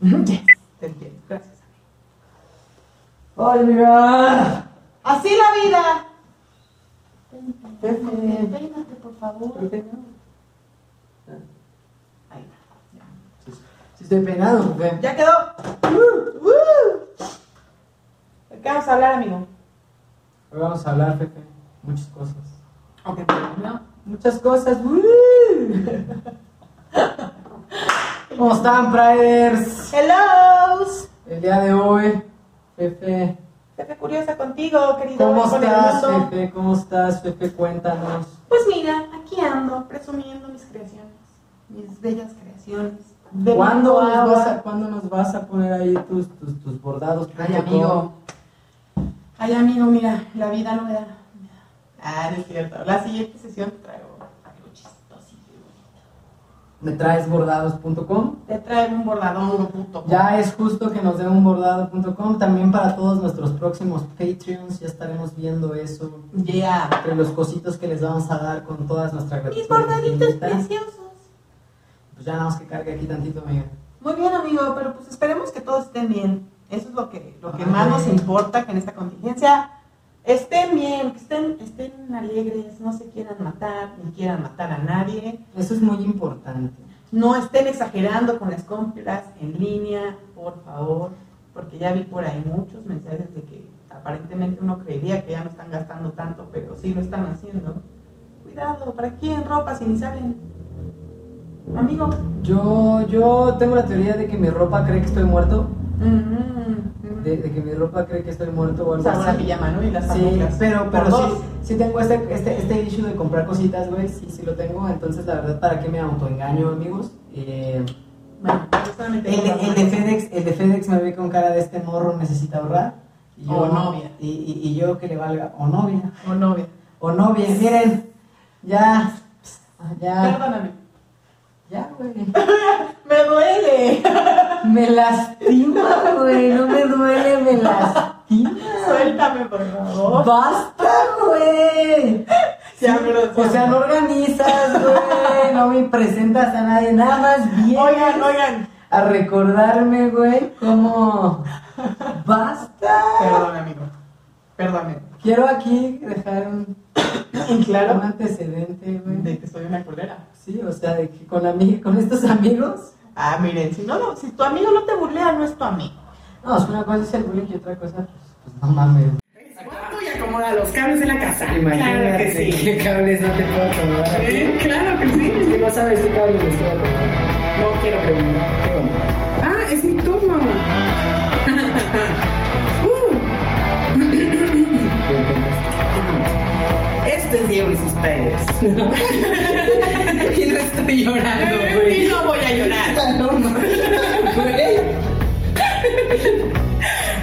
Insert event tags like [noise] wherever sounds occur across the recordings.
Te entiendo. Gracias. ¡Ay, mira! Así la vida. Pepe. Peínate, por favor. Pepe, no. Ahí va. Sí estoy peinado. Ya quedó. Uh, uh. ¿De qué vamos a hablar, amigo? Hoy vamos a hablar, Pepe, muchas cosas. Ok, no. Muchas cosas. ¡Woo! [laughs] ¿Cómo están, Priders? Hello. El día de hoy, Pepe, Pepe Curiosa contigo, querido. ¿cómo estás, mundo. Pepe? ¿Cómo estás, Pepe? Cuéntanos. Pues mira, aquí ando presumiendo mis creaciones, mis bellas creaciones. De ¿Cuándo nos, vas a, ¿Cuándo nos vas a poner ahí tus, tus, tus bordados? Ay, amigo. Ay, amigo, mira, la vida no me da. Ah, no es cierto. La siguiente sesión te traigo. ¿Me traes bordados.com? Te traigo un bordadón, puto. Ya es justo que nos den un bordado.com. También para todos nuestros próximos Patreons, ya estaremos viendo eso. Yeah. Entre los cositos que les vamos a dar con todas nuestras Mis bordaditos preciosos. Pues ya nada más que cargue aquí tantito, amiga. Muy bien, amigo, pero pues esperemos que todos estén bien. Eso es lo que, lo que Ay. más nos importa, que en esta contingencia estén bien, que estén, estén alegres, no se quieran matar, ni quieran matar a nadie. Eso es muy importante. No estén exagerando con las compras en línea, por favor, porque ya vi por ahí muchos mensajes de que aparentemente uno creería que ya no están gastando tanto, pero sí lo están haciendo. Cuidado, ¿para quién ropa si ni saben? Amigo. Yo, yo tengo la teoría de que mi ropa cree que estoy muerto. Mm, De, de que mi ropa cree que estoy muerto o algo una así. pijama, ¿no? Y las Sí, pantuflas. pero, pero sí, sí tengo este, este, este issue de comprar cositas, güey. Sí, sí lo tengo. Entonces, la verdad, ¿para qué me autoengaño, amigos? Eh, Bueno, yo el, el de. FedEx, el de FedEx me ve con cara de este morro necesita ahorrar. Y O novia. Y, y, y yo que le valga, o novia. O novia. O novia, miren, ya, ya, Perdóname. ya, güey. [laughs] Me duele. [laughs] Me lastima, güey, no me duele, me lastima. Suéltame, por favor. ¡Basta, güey! O sea, no organizas, güey, no me presentas a nadie, nada más bien Oigan, oigan. a recordarme, güey, cómo... ¡Basta! Perdón, amigo. Perdóname. Quiero aquí dejar un, un Claro. antecedente, güey. De que soy una culera. Sí, o sea, de que con, con estos amigos... Ah, miren, si no, no, si tu amigo no te burlea, no es tu amigo. No, es que una cosa es el bullying y otra cosa, pues, pues no mames. Cuarto y acomoda los cables de la casa. Imagínate Claro que sí. qué cables no te puedo acomodar. Sí, claro que sí. Es que no sabes qué cables les estoy acomodando. No quiero preguntar. Este es Diego y sus padres. [laughs] Y no estoy llorando, güey. Y no voy a llorar. [laughs] No mames, güey.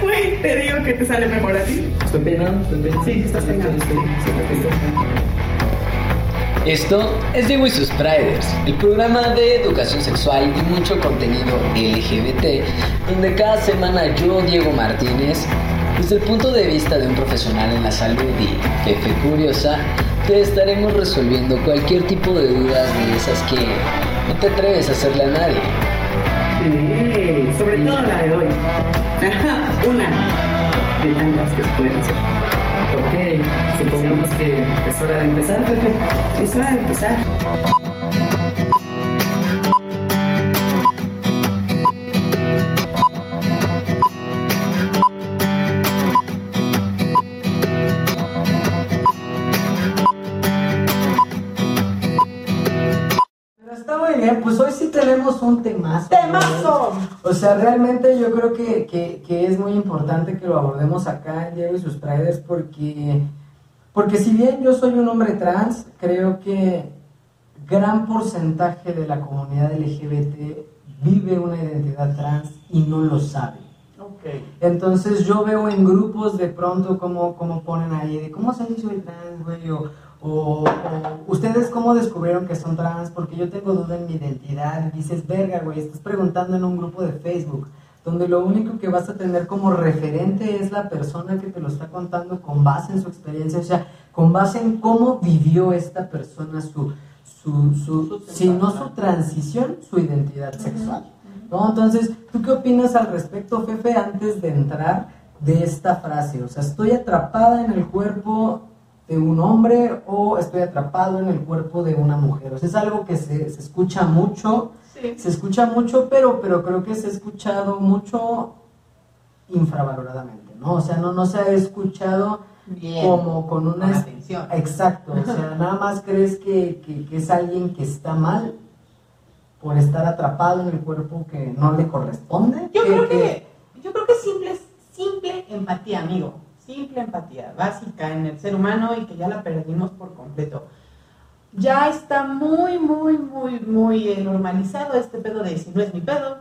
Güey, te digo que te sale mejor a ti. Estoy peinado, estoy peinado. Sí, estás peinado. Estoy- estoy- estoy- estoy peinado. Esto es Diego y sus Priders, el programa de educación sexual y mucho contenido LGBT, donde cada semana yo, Diego Martínez, desde el punto de vista de un profesional en la salud y jefe curiosa, te estaremos resolviendo cualquier tipo de dudas de esas que no te atreves a hacerle a nadie. Sí, sobre todo la de hoy. Una de tantas que pueden hacer. Ok, supongamos que es hora de empezar, Pepe. Es hora de empezar. O sea, realmente yo creo que, que- que es muy importante que lo abordemos acá en Diego y sus Priders porque, porque si bien yo soy un hombre trans, creo que gran porcentaje de la comunidad LGBT vive una identidad trans y no lo sabe. Ok. Entonces yo veo en grupos de pronto cómo, cómo ponen ahí, de cómo se hizo el trans, güey, o, o- o ustedes cómo descubrieron que son trans, porque yo tengo duda en mi identidad, y dices, verga, güey, estás preguntando en un grupo de Facebook, donde lo único que vas a tener como referente es la persona que te lo está contando con base en su experiencia, o sea, con base en cómo vivió esta persona su, su, su, Su si no su transición, su identidad sexual. ¿no? Entonces, ¿tú qué opinas al respecto, Fefe, antes de entrar de esta frase? O sea, ¿estoy atrapada en el cuerpo de un hombre o estoy atrapado en el cuerpo de una mujer? O sea, es algo que se, se escucha mucho, Sí. se escucha mucho, pero, pero creo que se ha escuchado mucho infravaloradamente, ¿no? O sea, no, no se ha escuchado Bien. como con una... Con atención. Exacto, o sea, [laughs] nada más crees que, que- que es alguien que está mal por estar atrapado en el cuerpo que no le corresponde. Yo creo que, yo creo que simple, simple empatía, amigo. Simple empatía, básica en el ser humano y que ya la perdimos por completo. Ya está muy, muy, muy, muy eh, normalizado este pedo de si no es mi pedo,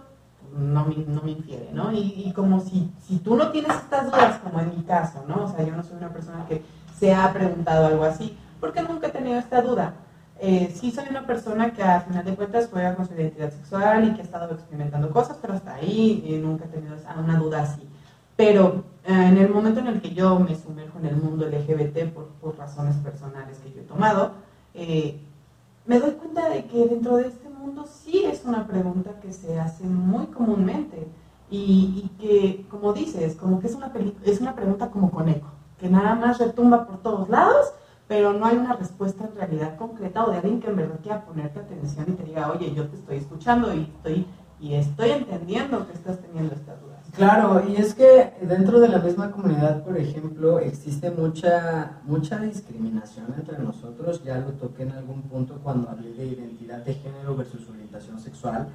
no me, no me infiere, ¿no? Y, como si, si tú no tienes estas dudas, como en mi caso, ¿no? O sea, yo no soy una persona que se ha preguntado algo así, porque nunca he tenido esta duda. Eh, sí soy una persona que a final de cuentas juega con su identidad sexual y que ha estado experimentando cosas, pero hasta ahí eh, nunca he tenido una duda así. Pero eh, en el momento en el que yo me sumerjo en el mundo LGBT por, razones personales que yo he tomado, eh, me doy cuenta de que dentro de este mundo sí es una pregunta que se hace muy comúnmente y, que, como dices, como que es una, es una pregunta como con eco, que nada más retumba por todos lados, pero no hay una respuesta en realidad concreta o de alguien que en verdad quiera ponerte atención y te diga, oye, yo te estoy escuchando y estoy, y estoy entendiendo que estás teniendo estas dudas. Claro, y es que dentro de la misma comunidad, por ejemplo, existe mucha, mucha discriminación entre nosotros. Ya lo toqué en algún punto cuando hablé de identidad de género versus orientación sexual.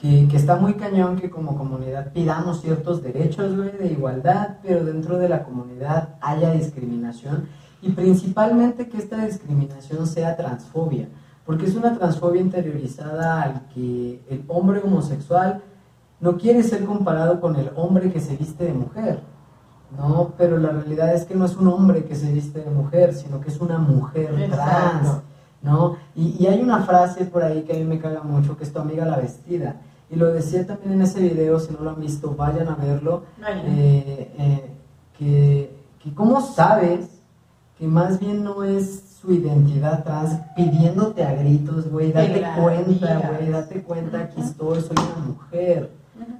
que, que está muy cañón que como comunidad pidamos ciertos derechos, güey, de igualdad, pero dentro de la comunidad haya discriminación y principalmente que esta discriminación sea transfobia, porque es una transfobia interiorizada al que el hombre homosexual no quiere ser comparado con el hombre que se viste de mujer, ¿no? Pero la realidad es que no es un hombre que se viste de mujer, sino que es una mujer trans. ¿no? Y, y hay una frase por ahí que a mí me caga mucho, que es tu amiga la vestida. Y lo decía también en ese video, si no lo han visto, vayan a verlo. Eh, eh, que, que cómo sabes que más bien no es su identidad trans pidiéndote a gritos, güey, date cuenta, güey, date cuenta, aquí estoy, soy una mujer.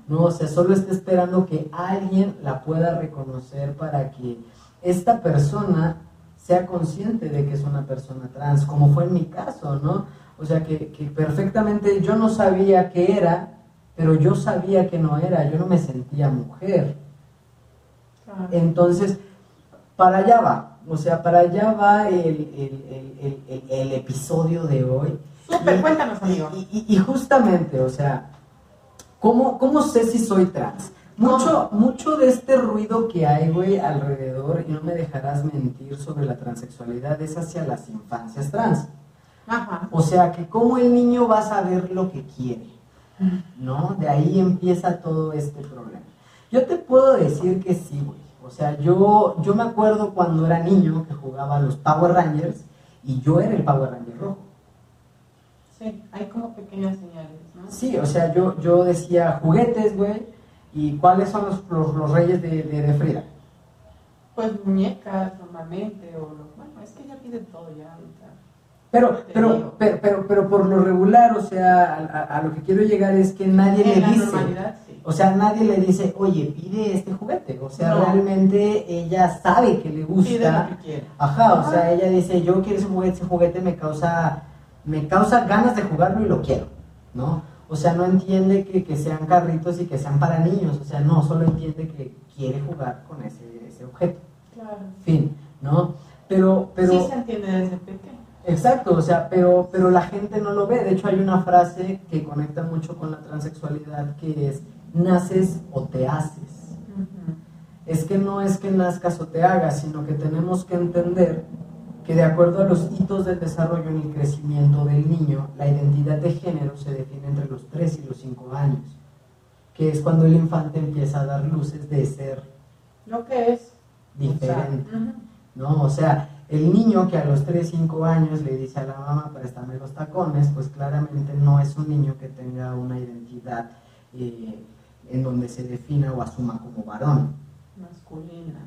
No, o sea, solo está esperando que alguien la pueda reconocer para que esta persona sea consciente de que es una persona trans, como fue en mi caso, ¿no? O sea, que, que perfectamente yo no sabía qué era, pero yo sabía que no era, yo no me sentía mujer. Claro. Entonces, para allá va, o sea, para allá va el, el- el- episodio de hoy. Súper, cuéntanos, amigo. Y, y- y justamente, o sea, ¿cómo, ¿cómo sé si soy trans? Mucho, mucho de este ruido que hay, güey, alrededor, y no me dejarás mentir sobre la transexualidad, es hacia las infancias trans. Ajá. O sea, que cómo el niño va a saber lo que quiere, ¿no? De ahí empieza todo este problema. Yo te puedo decir que sí, güey. O sea, yo, yo me acuerdo cuando era niño que jugaba a los Power Rangers y yo era el Power Ranger rojo. Sí, hay como pequeñas señales. Sí, o sea, yo, yo decía juguetes, güey. ¿Y cuáles son los, los, los reyes de, de, de Frida? Pues muñecas normalmente, o lo, bueno, es que ya piden todo ya ahorita. Pero, pero, pero, pero, pero por lo regular, o sea, a, a- a lo que quiero llegar es que nadie En le dice. sí. O sea, nadie le dice, oye, pide este juguete. O sea, No. realmente ella sabe que le Pide gusta. lo que quiere. Ajá, o sea, Ajá. ella dice, yo quiero ese juguete, ese juguete me causa, me causa ganas de jugarlo y lo quiero, ¿no? O sea, no entiende que, que sean carritos y que sean para niños, o sea, no, solo entiende que quiere jugar con ese, ese objeto, Claro. fin, ¿no? Pero, pero... Sí se entiende desde pequeño. Exacto, o sea, pero, pero la gente no lo ve. De hecho, hay una frase que conecta mucho con la transexualidad que es, naces o te haces. Es que no es que nazcas o te hagas, sino que tenemos que entender que de acuerdo a los hitos del desarrollo y el crecimiento del niño, la identidad de género se define entre los 3 y los 5 años, que es cuando el infante empieza a dar luces de ser Lo que es. diferente. o sea. ¿no? O sea, el niño que a los 3, 5 años le dice a la mamá, préstame los tacones, pues claramente no es un niño que tenga una identidad eh, en donde se defina o asuma como varón, Masculina.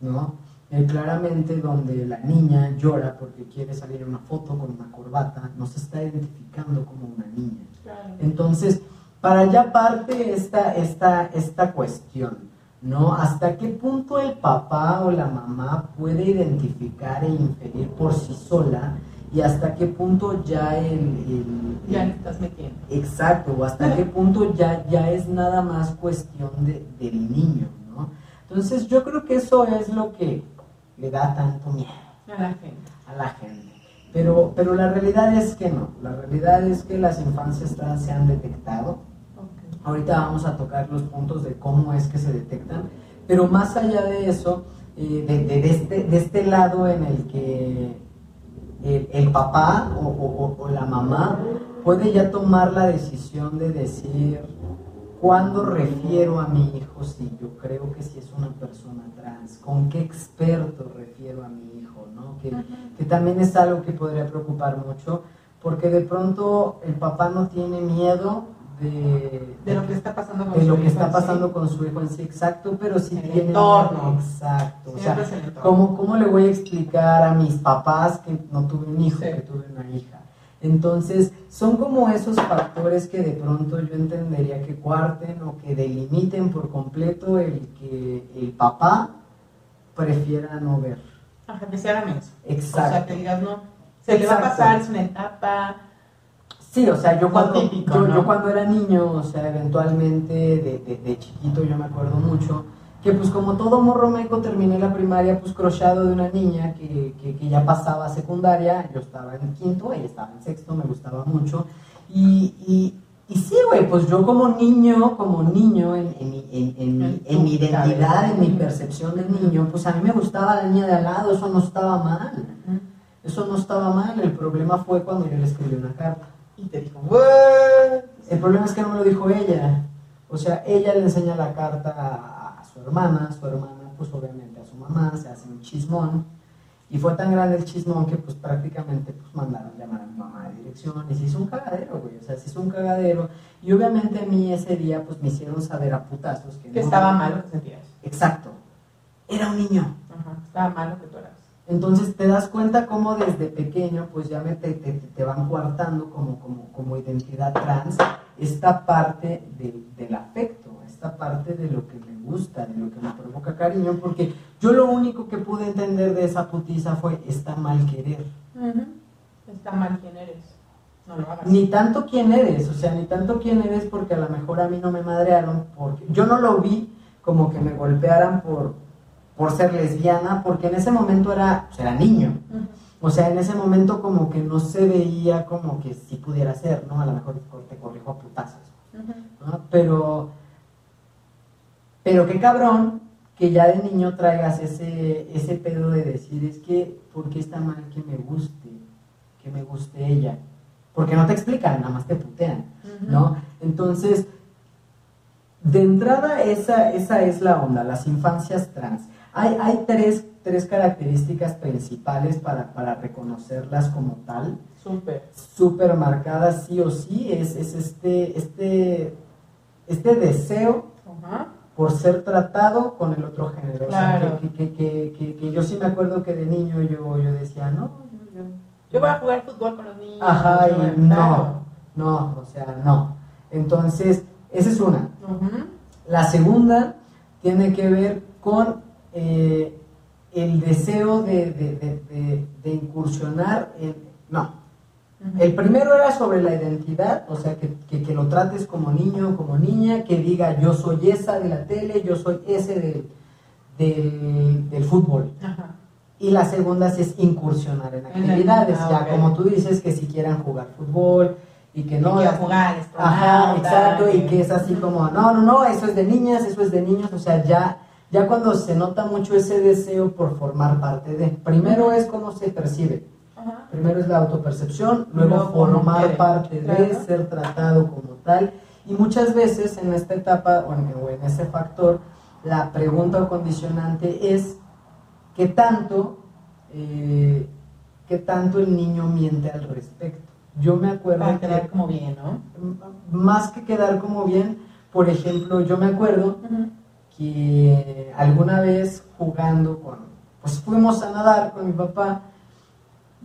¿no? Eh, claramente donde la niña llora porque quiere salir en una foto con una corbata, no se está identificando como una niña. Claro. Entonces, para allá parte esta, esta, esta cuestión, ¿no? ¿Hasta qué punto el papá o la mamá puede identificar e inferir por sí sola y hasta qué punto ya el... el- Ya le estás metiendo. Exacto, o hasta qué [laughs] punto ya, ya es nada más cuestión de- del niño, ¿no? Entonces yo creo que eso es lo que le da tanto miedo A la gente. a la gente. Pero, pero la realidad es que no, la realidad es que las infancias trans se han detectado. Ahorita vamos a tocar los puntos de cómo es que se detectan, pero más allá de eso, eh, de, de- de este, de este lado en el que el, el papá o- o la mamá puede ya tomar la decisión de decir cuándo refiero a mi hijo si yo creo que si es una persona trans, con qué experto refiero a mi hijo, ¿no? Que, que también es algo que podría preocupar mucho, porque de pronto el papá no tiene miedo de, De lo que está pasando con de su lo que hijo está en pasando sí. con su hijo en sí, exacto, pero sí El tiene entorno. exacto, o sea. ¿cómo, ¿cómo le voy a explicar a mis papás que no tuve un hijo, Sí. que tuve una hija? Entonces, son como esos factores que de pronto yo entendería que cuarten o que delimiten por completo el que el papá prefiera no ver. Ajá, que se haga menso. Exacto. O sea, que digas, no, se le va a pasar, es una etapa. Sí, o sea, yo cuando, típico, yo, ¿no? yo cuando era niño, o sea, eventualmente de, de- de chiquito yo me acuerdo mucho, que pues como todo morro meco terminé la primaria pues crochado de una niña que, que- que ya pasaba a secundaria, yo estaba en quinto, ella estaba en sexto, me gustaba mucho, y, y, y sí, güey, pues yo como niño, como niño, en, en mi- en- en mi- identidad, en mi percepción de niño, pues a mí me gustaba la niña de al lado, eso no estaba mal, eso no estaba mal, el problema fue cuando yo le escribí una carta. Y te dijo. El problema es que no me lo dijo ella. O sea, ella le enseña la carta a, hermana, su hermana, pues obviamente a su mamá, se hace un chismón. Y fue tan grande el chismón que pues prácticamente pues mandaron llamar a mi mamá de dirección y se hizo un cagadero, güey. O sea, se hizo un cagadero. Y obviamente a mí ese día pues me hicieron saber a putazos que, Que no- estaba mal lo que sentías. Exacto. Era un niño. Ajá, estaba mal lo que tú eras. Entonces te das cuenta cómo desde pequeño pues ya me- te, te- te van coartando como, como, como identidad trans esta parte de- del afecto, esta parte de lo que me gusta, de lo que me provoca cariño, porque yo lo único que pude entender de esa putiza fue está mal querer. Está mal quién eres. No lo hagas. Ni tanto quién eres, o sea, ni tanto quién eres porque a lo mejor a mí no me madrearon, porque yo no lo vi como que me golpearan por, por ser lesbiana, porque en ese momento era, pues, era niño. O sea, en ese momento como que no se veía como que sí pudiera ser, ¿no? A lo mejor te corrijo a putazos. Pero, pero qué cabrón que ya de niño traigas ese, ese pedo de decir, es que, ¿por qué está mal que me guste? Que me guste ella. Porque no te explican, nada más te putean, ¿no? Entonces, de entrada esa, esa es la onda, las infancias trans. Hay, hay tres, tres características principales para, para reconocerlas como tal, Súper. súper marcadas sí o sí, es, es este, este, este deseo Ajá. Por ser tratado con el otro género. O sea, Claro. que, que, que, yo sí me acuerdo que de niño yo, yo decía, no, yo- yo- Yo voy a jugar fútbol con los niños. Ajá, y no, claro. no, o sea, no. Entonces, esa es una. La segunda tiene que ver con eh, el deseo de, de- de- de- incursionar en... No. El primero era sobre la identidad, o sea, que, que- que lo trates como niño o como niña, que diga yo soy esa de la tele, yo soy ese del, del, del fútbol. Ajá. Y la segunda sí es incursionar en actividades, ah, ya como tú dices, que si quieran jugar fútbol y que no... Y que las- jugar Ajá, exacto, y que- que es así como, no, no, no, eso es de niñas, eso es de niños, o sea, ya, ya cuando se nota mucho ese deseo por formar parte de, primero es cómo se percibe, Ajá. primero es la autopercepción, luego formar quiere, parte de, ser tratado como tal, y muchas veces en esta etapa, o en, o en ese factor, la pregunta o condicionante es, ¿qué tanto, eh, qué tanto el niño miente al respecto? Yo me acuerdo Para que quedar como bien, ¿no? más que quedar como bien, por ejemplo, yo me acuerdo que alguna vez jugando con, pues fuimos a nadar con mi papá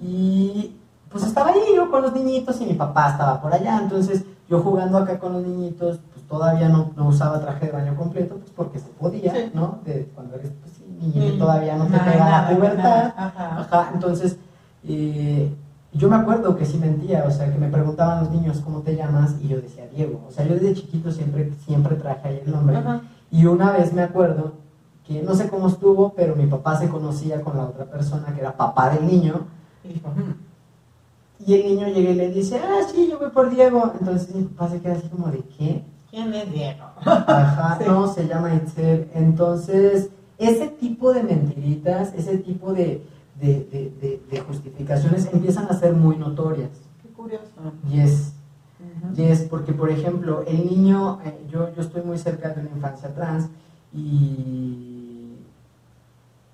y pues estaba ahí yo con los niñitos y mi papá estaba por allá, entonces yo jugando acá con los niñitos, pues todavía no, no usaba traje de baño completo, pues porque se podía, Sí. ¿no? De cuando eres pues, sí, niñito Mm, todavía no te pega la pubertad. Ajá. Ajá, entonces eh, yo me acuerdo que sí mentía, o sea, que me preguntaban los niños cómo te llamas y yo decía Diego. O sea, yo desde chiquito siempre, siempre traje ahí el nombre. Ajá. Y una vez me acuerdo que no sé cómo estuvo, pero mi papá se conocía con la otra persona que era papá del niño. Y "Hmm". Y el niño llega y le dice, ah, sí, yo voy por Diego. Entonces mi papá se queda así como de, ¿qué? ¿quién es Diego? Ajá, [laughs] Sí. no, se llama Itzel. Entonces, ese tipo de mentiritas, ese tipo de, de, de- justificaciones empiezan a ser muy notorias. Qué curioso. Y es, Ujú. y es porque, por ejemplo, el niño, eh, yo, yo estoy muy cerca de una infancia trans y,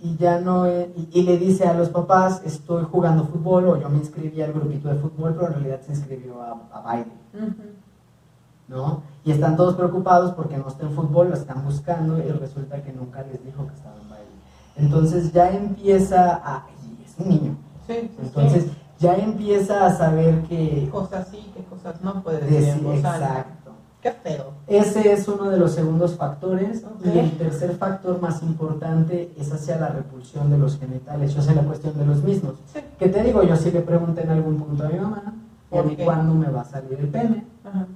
y ya no, y, y le dice a los papás, estoy jugando fútbol o yo me inscribí al grupito de fútbol, pero en realidad se inscribió a, a baile. ¿no? Y están todos preocupados porque no está en fútbol, lo están buscando y resulta que nunca les dijo que estaba en baile. Entonces ya empieza a... Y es un niño. Sí, Entonces sí. ya empieza a saber ¿Qué que... cosas sí, qué cosas no puede decir exacto. Qué feo. Ese es uno de los segundos factores. Y el tercer factor más importante es hacia la repulsión de los genitales, o sea, la cuestión de los mismos. Sí. Que te digo, yo sí le pregunté en algún punto a mi mamá, ¿y a cuándo me va a salir el pene? Ajá.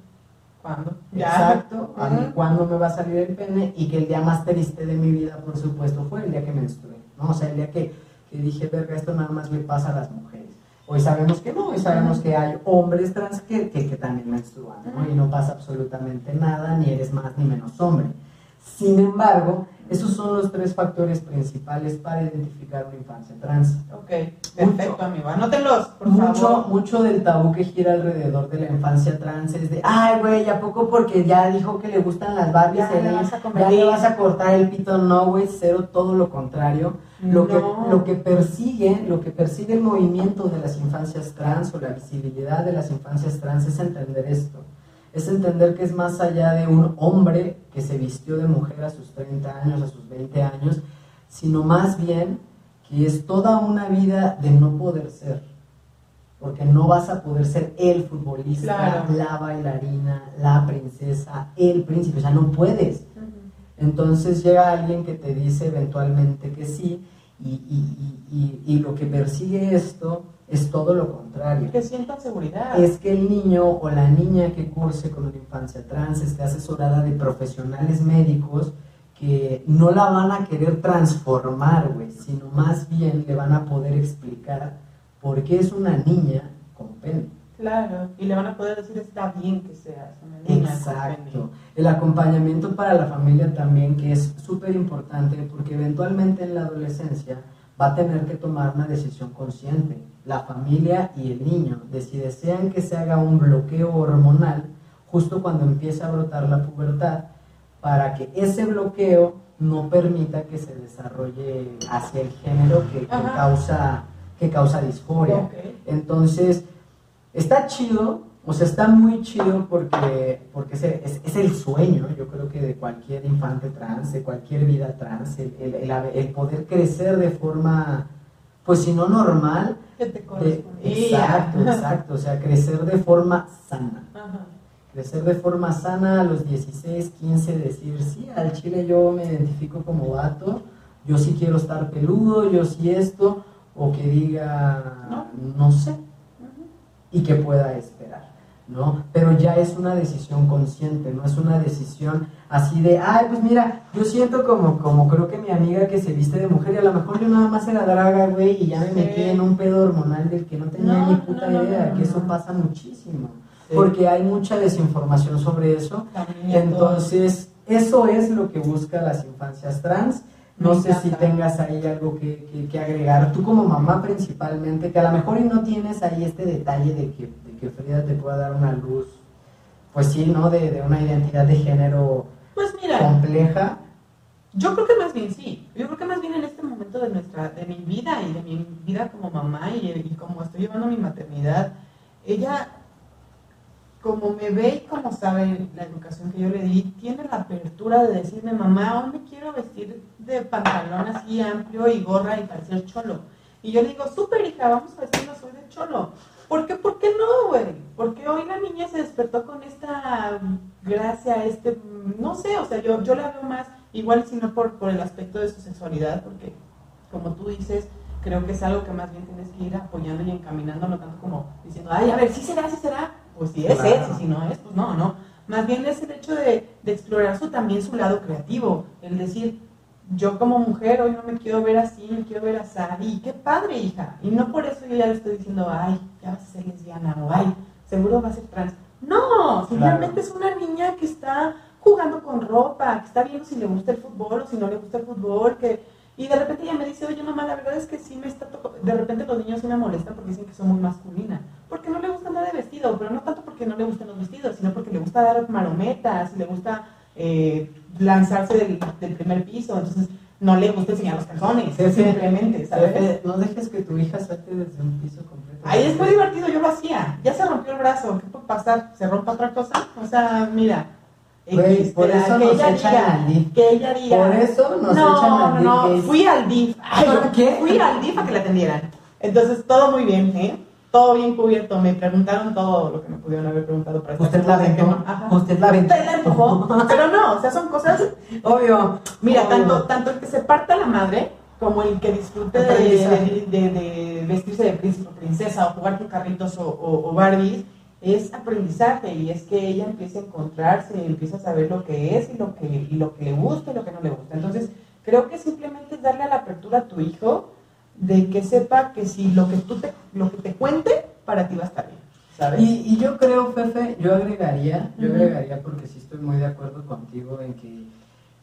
¿Cuándo? Exacto, a mí cuándo me va a salir el pene y que el día más triste de mi vida, por supuesto, fue el día que menstrué, ¿no? O sea, el día que, que dije, verga, esto nada más le pasa a las mujeres. Hoy sabemos que no, hoy sabemos que hay hombres trans que, que, que también menstruan, ¿no? Y no pasa absolutamente nada, ni eres más ni menos hombre. Sin embargo, esos son los tres factores principales para identificar una infancia trans. Ok, perfecto, Mucho. amigo. Anótenlos, por Mucho, favor. mucho del tabú que gira alrededor de la infancia trans es de, ay, güey, ¿a poco porque ya dijo que le gustan las Barbies, Ya le vas a ya le vas a cortar el pito? No, güey, cero, todo lo contrario. Lo, que, lo que persigue, lo que persigue el movimiento de las infancias trans o la visibilidad de las infancias trans es entender esto. Es entender que es más allá de un hombre que se vistió de mujer a sus 30 años, a sus 20 años, sino más bien que es toda una vida de no poder ser. Porque no vas a poder ser el futbolista, Claro. la bailarina, la princesa, el príncipe, o sea, no puedes. Entonces llega alguien que te dice eventualmente que sí y- y- y- y lo que persigue esto es todo lo contrario. Que sientan seguridad. Es que el niño o la niña que curse con una infancia trans esté asesorada de profesionales médicos que no la van a querer transformar, güey, sino más bien le van a poder explicar por qué es una niña con pene. Claro. Y le van a poder decir, está bien que seas una niña. con Exacto. pene". El acompañamiento para la familia también, que es súper importante, porque eventualmente en la adolescencia va a tener que tomar una decisión consciente, la familia y el niño, de si desean que se haga un bloqueo hormonal justo cuando empieza a brotar la pubertad, para que ese bloqueo no permita que se desarrolle hacia el género que, causa, que causa disforia. Entonces, está chido, o sea, está muy chido porque, porque es, es- es el sueño, yo creo que de cualquier infante trans, de cualquier vida trans, el, el- el haber- el poder crecer de forma, pues si no normal, Que te de- correspondía. exacto, exacto, o sea, crecer de forma sana. Ajá. Crecer de forma sana a los 16, 15, decir, sí, al chile yo me identifico como vato, yo sí quiero estar peludo, yo sí esto, o que diga, No. no sé, y que pueda esperar, ¿no? Pero ya es una decisión consciente, no es una decisión así de, ay, pues mira, yo siento como, como creo que mi amiga que se viste de mujer y a lo mejor yo nada más era draga, güey, y ya me Sí. metí en un pedo hormonal del que no tenía No, ni puta no, no, idea, que eso pasa muchísimo, Sí. porque hay mucha desinformación sobre eso, También entonces eso es lo que busca las infancias trans. No sé si tengas ahí algo que, que- que agregar, tú como mamá principalmente, que a lo mejor y no tienes ahí este detalle de que, de que Frida te pueda dar una luz, pues sí, ¿no? De, de una identidad de género Pues mira, compleja. yo creo que más bien sí. Yo creo que más bien en este momento de nuestra, de mi vida y de mi vida como mamá y, y como estoy llevando mi maternidad, ella, como me ve y como sabe la educación que yo le di, tiene la apertura de decirme, mamá, hoy me quiero vestir de pantalón así amplio y gorra y parecer cholo. Y yo le digo, súper hija, vamos a vestirnos hoy de cholo. ¿Por qué? ¿Por qué no, güey? Porque hoy la niña se despertó con esta gracia, este, no sé, o sea, yo, yo la veo más, igual sino por, por el aspecto de su sexualidad, porque como tú dices, creo que es algo que más bien tienes que ir apoyando y encaminando, no tanto como diciendo, ay, a ver, si será, si será, pues si es, Claro. es, y si no es, pues no, no. Más bien es el hecho de, de explorar su, también su lado creativo, el decir, yo como mujer hoy no me quiero ver así, me quiero ver así, y qué padre, hija. Y no por eso yo ya le estoy diciendo, ay, ya vas a ser lesbiana, o ay, seguro va a ser trans. No, simplemente es una niña que está jugando con ropa, que está viendo si le gusta el fútbol o si no le gusta el fútbol, que... Y de repente ella me dice, oye, mamá, la verdad es que sí me está tocando... De repente los niños sí me molestan porque dicen que soy muy masculina. Porque no le gusta andar de vestido, pero no tanto porque no le gustan los vestidos, sino porque le gusta dar marometas, le gusta eh, lanzarse del, del primer piso, entonces no le gusta enseñar los calzones, Sí, simplemente, ¿sabes? No dejes que tu hija salte desde un piso completo. Ahí es muy divertido, yo lo hacía. Ya se rompió el brazo, ¿qué puede pasar? ¿Se rompa otra cosa? O sea, mira. X, por eso que nos echan diga, al DIF. Que ella diga. Por eso nos no, echan al no, no, DIF. fui al DIF. Ay, ¿Por qué? Fui al DIF a que la atendieran. Entonces, todo muy bien, ¿eh? Todo bien cubierto. Me preguntaron todo lo que me pudieron haber preguntado para Usted la no- Ajá. Usted la aventó. Usted la empujó. Pero no, o sea, son cosas Obvio. Mira, Obvio. tanto, tanto el que se parta la madre como el que disfrute de, de- de- de vestirse de príncipe o princesa o jugar con carritos o, o, o Barbies es aprendizaje y es que ella empieza a encontrarse, empieza a saber lo que es y lo que, y lo que le gusta y lo que no le gusta. Entonces, creo que simplemente es darle a la apertura a tu hijo de que sepa que si lo que tú te, lo que te cuente, para ti va a estar bien, ¿sabes? Y, y yo creo, Fefe, yo agregaría, yo agregaría porque sí estoy muy de acuerdo contigo en que,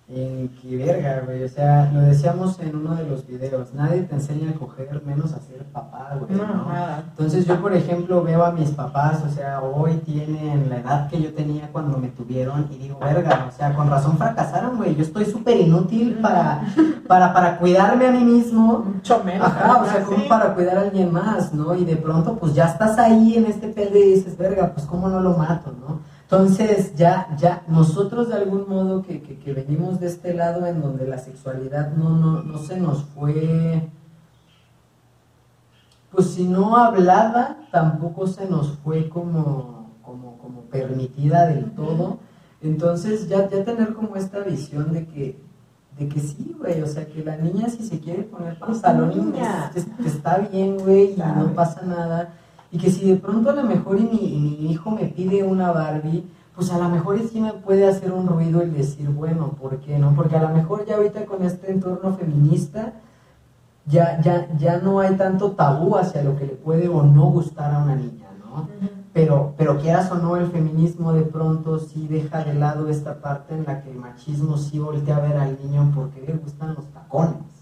en que verga, güey, o sea, lo decíamos en uno de los videos, nadie te enseña a coger menos a ser papá, güey, no, ¿no? nada. Entonces yo, por ejemplo, veo a mis papás, o sea, hoy tienen la edad que yo tenía cuando me tuvieron y digo, verga, o sea, con razón fracasaron, güey, yo estoy súper inútil para, para, para cuidarme a mí mismo. Mucho menos. Ajá, o sea, ¿sí? como para cuidar a alguien más, ¿no? Y de pronto, pues ya estás ahí en este pedo y dices, verga, pues cómo no lo mato, ¿no? Entonces, ya, ya, nosotros de algún modo que, que, que venimos de este lado en donde la sexualidad no, no, no se nos fue, pues si no hablada, tampoco se nos fue como, como, como permitida del todo. Entonces, ya, ya tener como esta visión de que, de que sí, güey, o sea, que la niña si se quiere poner pantalones, niña. es- está bien, güey, y no pasa nada. Y que si de pronto a lo mejor y mi, y mi hijo me pide una Barbie, pues a lo mejor sí me puede hacer un ruido el decir, bueno, ¿por qué no? Porque a lo mejor ya ahorita con este entorno feminista, ya, ya, ya no hay tanto tabú hacia lo que le puede o no gustar a una niña, ¿no? Pero, pero quieras o no, el feminismo de pronto sí deja de lado esta parte en la que el machismo sí voltea a ver al niño porque le gustan los tacones.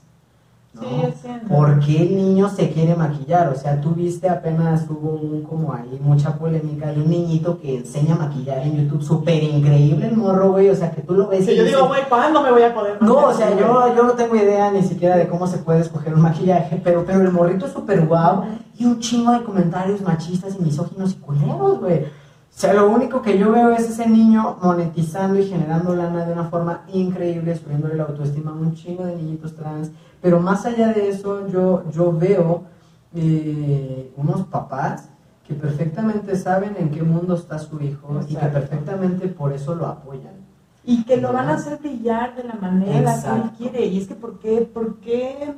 ¿No? ¿Por qué el niño se quiere maquillar? O sea, tú viste apenas hubo un como ahí mucha polémica de un niñito que enseña a maquillar en YouTube, súper increíble el morro, güey, o sea, que tú lo ves Sí, y yo dices, digo, güey, ¿cuándo me voy a poder no, hacer o sea, yo, yo no tengo idea ni siquiera de cómo se puede escoger un maquillaje, pero, pero el morrito es súper guau y un chingo de comentarios machistas y misóginos y culeros, güey. O sea, lo único que yo veo es ese niño monetizando y generando lana de una forma increíble, subiéndole la autoestima a un chingo de niñitos trans. Pero más allá de eso, yo, yo veo eh, unos papás que perfectamente saben en qué mundo está su hijo y que perfectamente por eso lo apoyan. Y que lo van a hacer brillar de la manera que él quiere. Y es que, ¿por qué? ¿por qué?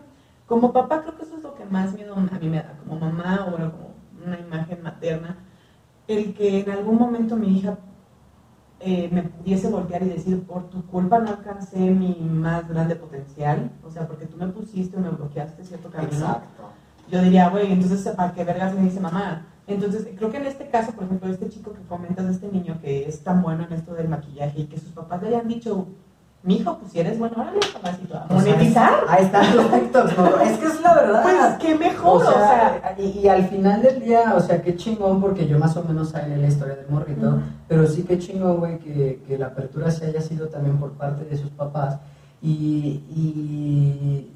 Como papá, creo que eso es lo que más miedo a mí me da, como mamá o bueno, como una imagen materna. El que en algún momento mi hija eh, me pudiese voltear y decir, por tu culpa no alcancé mi más grande potencial. O sea, porque tú me pusiste o me bloqueaste cierto camino. yo diría, güey, entonces, ¿para qué vergas me dice mamá? Entonces, creo que en este caso, por ejemplo, este chico que comentas, este niño que es tan bueno en esto del maquillaje y que sus papás le hayan dicho, mi hijo, pues si eres bueno, órale, papacito, a monetizar. Ahí están los TikToks, ¿no? Es que es la verdad. Pues qué mejor, o sea, y, y al final del día, o sea, qué chingón, porque yo más o menos sabía la historia del morrito, pero sí qué chingón, güey, que, que la apertura se haya sido también por parte de sus papás y, y,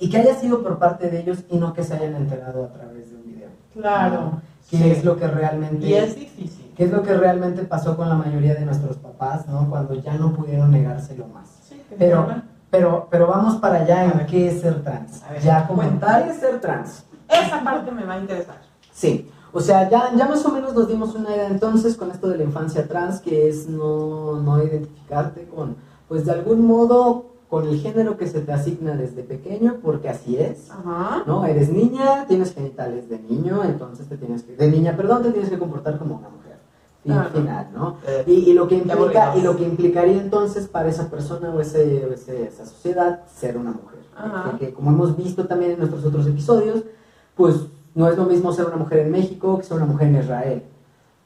y que haya sido por parte de ellos y no que se hayan enterado a través de un video. claro. ¿no? Que sí. es lo que realmente... Y es difícil. ¿Qué es lo que realmente pasó con la mayoría de nuestros papás, ¿no? Cuando ya no pudieron negárselo más. Sí, Pero. Pero, pero vamos para allá en qué es ser trans. A ver, ya como tal es ser trans. Esa parte me va a interesar. Sí, o sea, ya, ya más o menos nos dimos una idea entonces con esto de la infancia trans, que es no, no identificarte con, pues de algún modo, con el género que se te asigna desde pequeño, porque así es. Ajá. ¿no? Eres niña, tienes genitales de niño, entonces te tienes que, de niña, perdón, te tienes que comportar como una mujer. Final, ¿no? Eh, Y, y lo que implica, y lo que implicaría entonces para esa persona o, ese, o ese- esa sociedad ser una mujer. Ajá. Que, que como hemos visto también en nuestros otros episodios, pues no es lo mismo ser una mujer en México que ser una mujer en Israel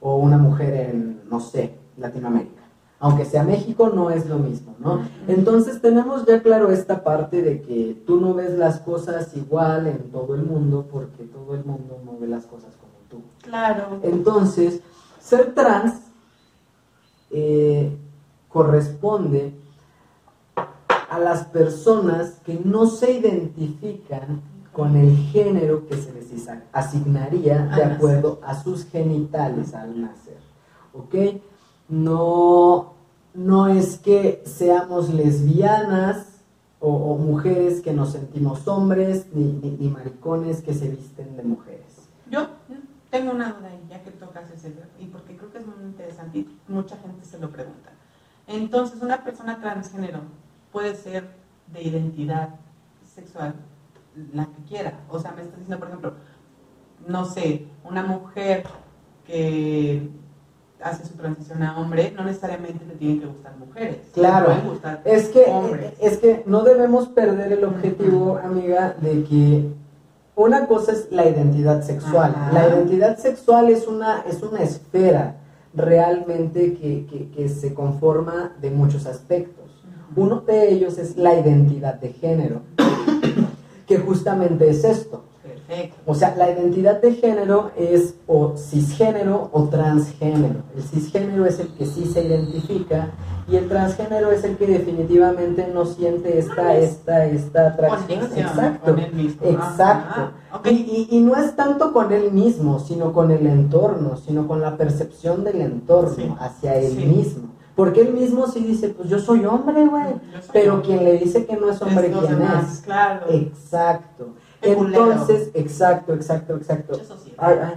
o una mujer en, no sé, Latinoamérica. Aunque sea México, no es lo mismo, ¿no? Entonces tenemos ya claro esta parte de que tú no ves las cosas igual en todo el mundo porque todo el mundo no ve las cosas como tú. Claro. Entonces, ser trans eh, corresponde a las personas que no se identifican con el género que se les asignaría de acuerdo a sus genitales al nacer. ¿Ok? No, no es que seamos lesbianas o, o mujeres que nos sentimos hombres, ni, ni- ni maricones que se visten de mujeres. Yo tengo una duda ahí, ya que tema, y porque creo que es muy interesante y mucha gente se lo pregunta. Entonces, una persona transgénero puede ser de identidad sexual la que quiera. O sea, me estás diciendo, por ejemplo, no sé, una mujer que hace su transición a hombre, no necesariamente le tienen que gustar mujeres. Claro. Gustar Es que, hombres. es que no debemos perder el objetivo, amiga, de que una cosa es la identidad sexual. Ajá. La identidad sexual es una, es una esfera realmente que, que- que se conforma de muchos aspectos. Uno de ellos es la identidad de género, que justamente es esto. O sea, la identidad de género es o cisgénero o transgénero. El cisgénero es el que sí se identifica y el transgénero es el que definitivamente no siente esta, esta, esta atracción. Conexión Exacto. con él mismo. Exacto. Ok. Y, y- y no es tanto con él mismo, sino con el entorno, sino con la percepción del entorno Sí. hacia él Sí. mismo. Porque él mismo sí dice, pues yo soy hombre, güey. Pero hombre. quien le dice que no es hombre, Es ¿quién demás, es? Claro. Exacto. Entonces, exacto, exacto, exacto. Ay, ay,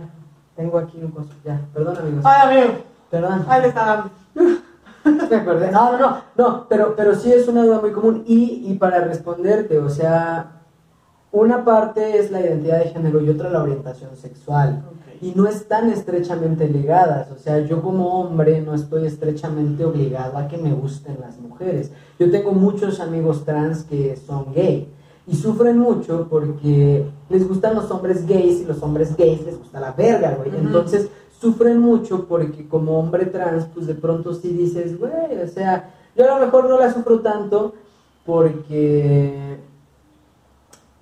tengo aquí un coso. Ya, perdón, amigos. Ay, amigo. Perdón. Ahí le está dando. [laughs] Me acordé. No, no, no, no, pero, pero sí es una duda muy común. Y, y para responderte, o sea, una parte es la identidad de género y otra la orientación sexual. Y no están estrechamente ligadas. O sea, yo como hombre no estoy estrechamente obligado a que me gusten las mujeres. Yo tengo muchos amigos trans que son gay. Y sufren mucho porque les gustan los hombres gays y los hombres gays les gusta la verga, güey. Entonces sufren mucho porque como hombre trans, pues de pronto sí dices, güey, o sea, yo a lo mejor no la sufro tanto porque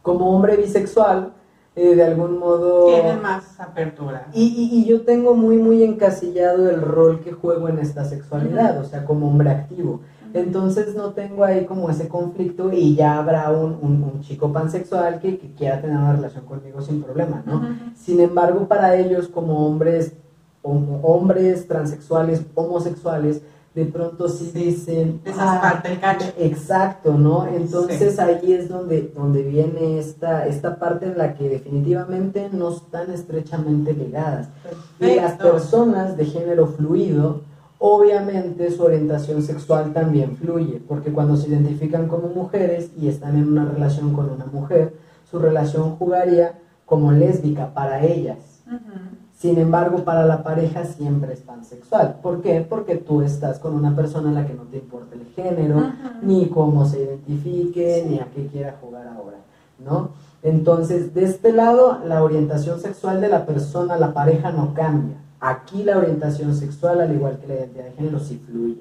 como hombre bisexual, eh, de algún modo... Tienen más apertura. Y, y- y yo tengo muy, muy encasillado el rol que juego en esta sexualidad, o sea, como hombre activo. Entonces no tengo ahí como ese conflicto y ya habrá un, un- un chico pansexual que, que quiera tener una relación conmigo sin problema, ¿no? Sin embargo, para ellos como hombres, homo- hombres transexuales, homosexuales, de pronto sí dicen... les "Ah, falta el cacho". Exacto, ¿no? Entonces ahí es donde, donde viene esta, esta parte en la que definitivamente no están estrechamente ligadas. Y las personas de género fluido, obviamente su orientación sexual también fluye, porque cuando se identifican como mujeres y están en una relación con una mujer, su relación jugaría como lésbica para ellas. Sin embargo, para la pareja siempre es pansexual. ¿Por qué? Porque tú estás con una persona a la que no te importa el género, ni cómo se identifique, ni a qué quiera jugar ahora, ¿no? Entonces, de este lado, la orientación sexual de la persona, la pareja no cambia. Aquí la orientación sexual, al igual que la identidad de género, sí fluye,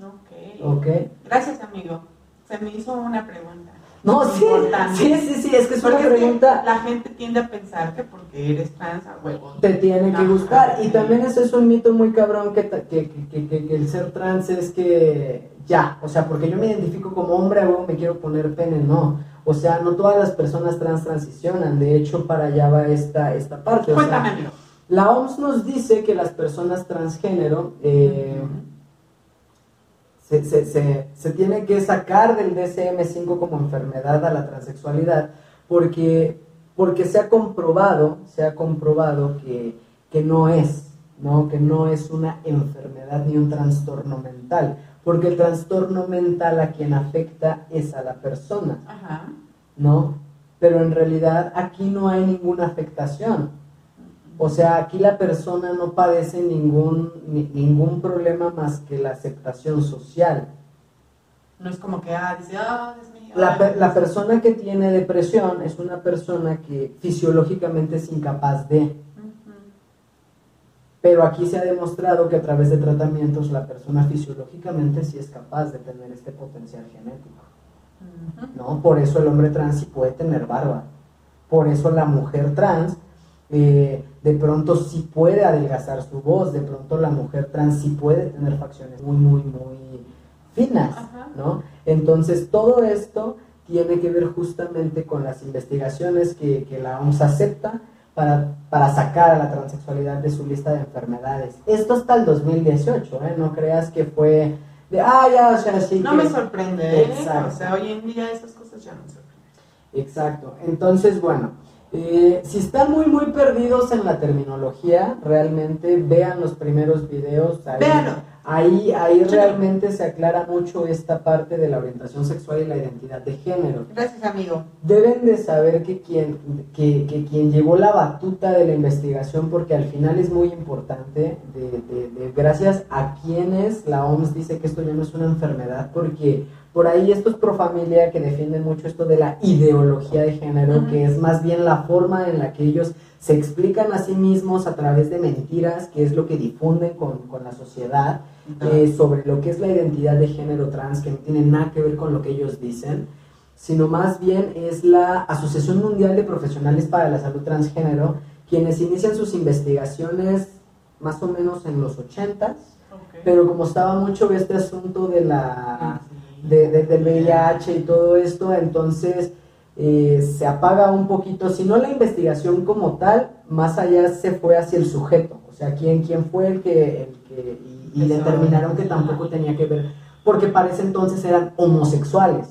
Ok. ¿ok? Gracias, amigo. Se me hizo una pregunta. No, sí, sí, sí, sí, es que es una Porque es que pregunta... la gente tiende a pensar que porque eres trans a huevo. te tiene que Ajá, gustar. Y también eso es un mito muy cabrón que, que, que- que- el ser trans es que ya, o sea, porque yo me identifico como hombre, a huevo me quiero poner pene, no. O sea, no todas las personas trans transicionan, de hecho para allá va esta, esta parte. O sea, Cuéntame, amigo. La OMS nos dice que las personas transgénero eh, se, se, se, se tiene que sacar del DSM-5 como enfermedad a la transexualidad porque, porque se ha comprobado, se ha comprobado que, que no es, ¿no? que no es una enfermedad ni un trastorno mental, porque el trastorno mental a quien afecta es a la persona, Ajá. ¿no? Pero en realidad aquí no hay ninguna afectación. O sea, aquí la persona no padece ningún, ni- ningún problema más que la aceptación social. No es como que, ah, dice, ah, es mío. La, pe- la no". persona que tiene depresión es una persona que fisiológicamente es incapaz de, pero aquí se ha demostrado que a través de tratamientos la persona fisiológicamente sí es capaz de tener este potencial genético. ¿no? Por eso el hombre trans sí puede tener barba. Por eso la mujer trans eh, de pronto sí puede adelgazar su voz, de pronto la mujer trans sí puede tener facciones muy, muy, muy finas, Ajá. ¿no? Entonces todo esto tiene que ver justamente con las investigaciones que, que la OMS acepta para, para sacar a la transexualidad de su lista de enfermedades. Esto hasta el 2018, ¿eh? No creas que fue de, ah, ya, o sea, sí No que- me sorprende, ¿eh? Exacto. O sea, hoy en día esas cosas ya no me sorprenden. Exacto. Entonces, bueno, eh, si están muy, muy perdidos en la terminología, realmente vean los primeros videos. Ahí. Ahí, ahí realmente se aclara mucho esta parte de la orientación sexual y la identidad de género. Gracias, amigo. Deben de saber que quien, que, que quien llevó la batuta de la investigación, porque al final es muy importante, de, de- de- gracias a quienes la OMS dice que esto ya no es una enfermedad, porque por ahí estos pro familia que defienden mucho esto de la ideología de género, que es más bien la forma en la que ellos se explican a sí mismos a través de mentiras, que es lo que difunden con, con la sociedad, eh, sobre lo que es la identidad de género trans, que no tiene nada que ver con lo que ellos dicen, sino más bien es la Asociación Mundial de Profesionales para la Salud Transgénero, quienes inician sus investigaciones más o menos en los 80s, Ok. pero como estaba mucho este asunto de la, de, de- del VIH y todo esto, entonces eh, se apaga un poquito, si no la investigación como tal, más allá se fue hacia el sujeto, o sea, quién, quién fue el que, el que y, y determinaron que tampoco tenía que ver, porque para ese entonces eran homosexuales,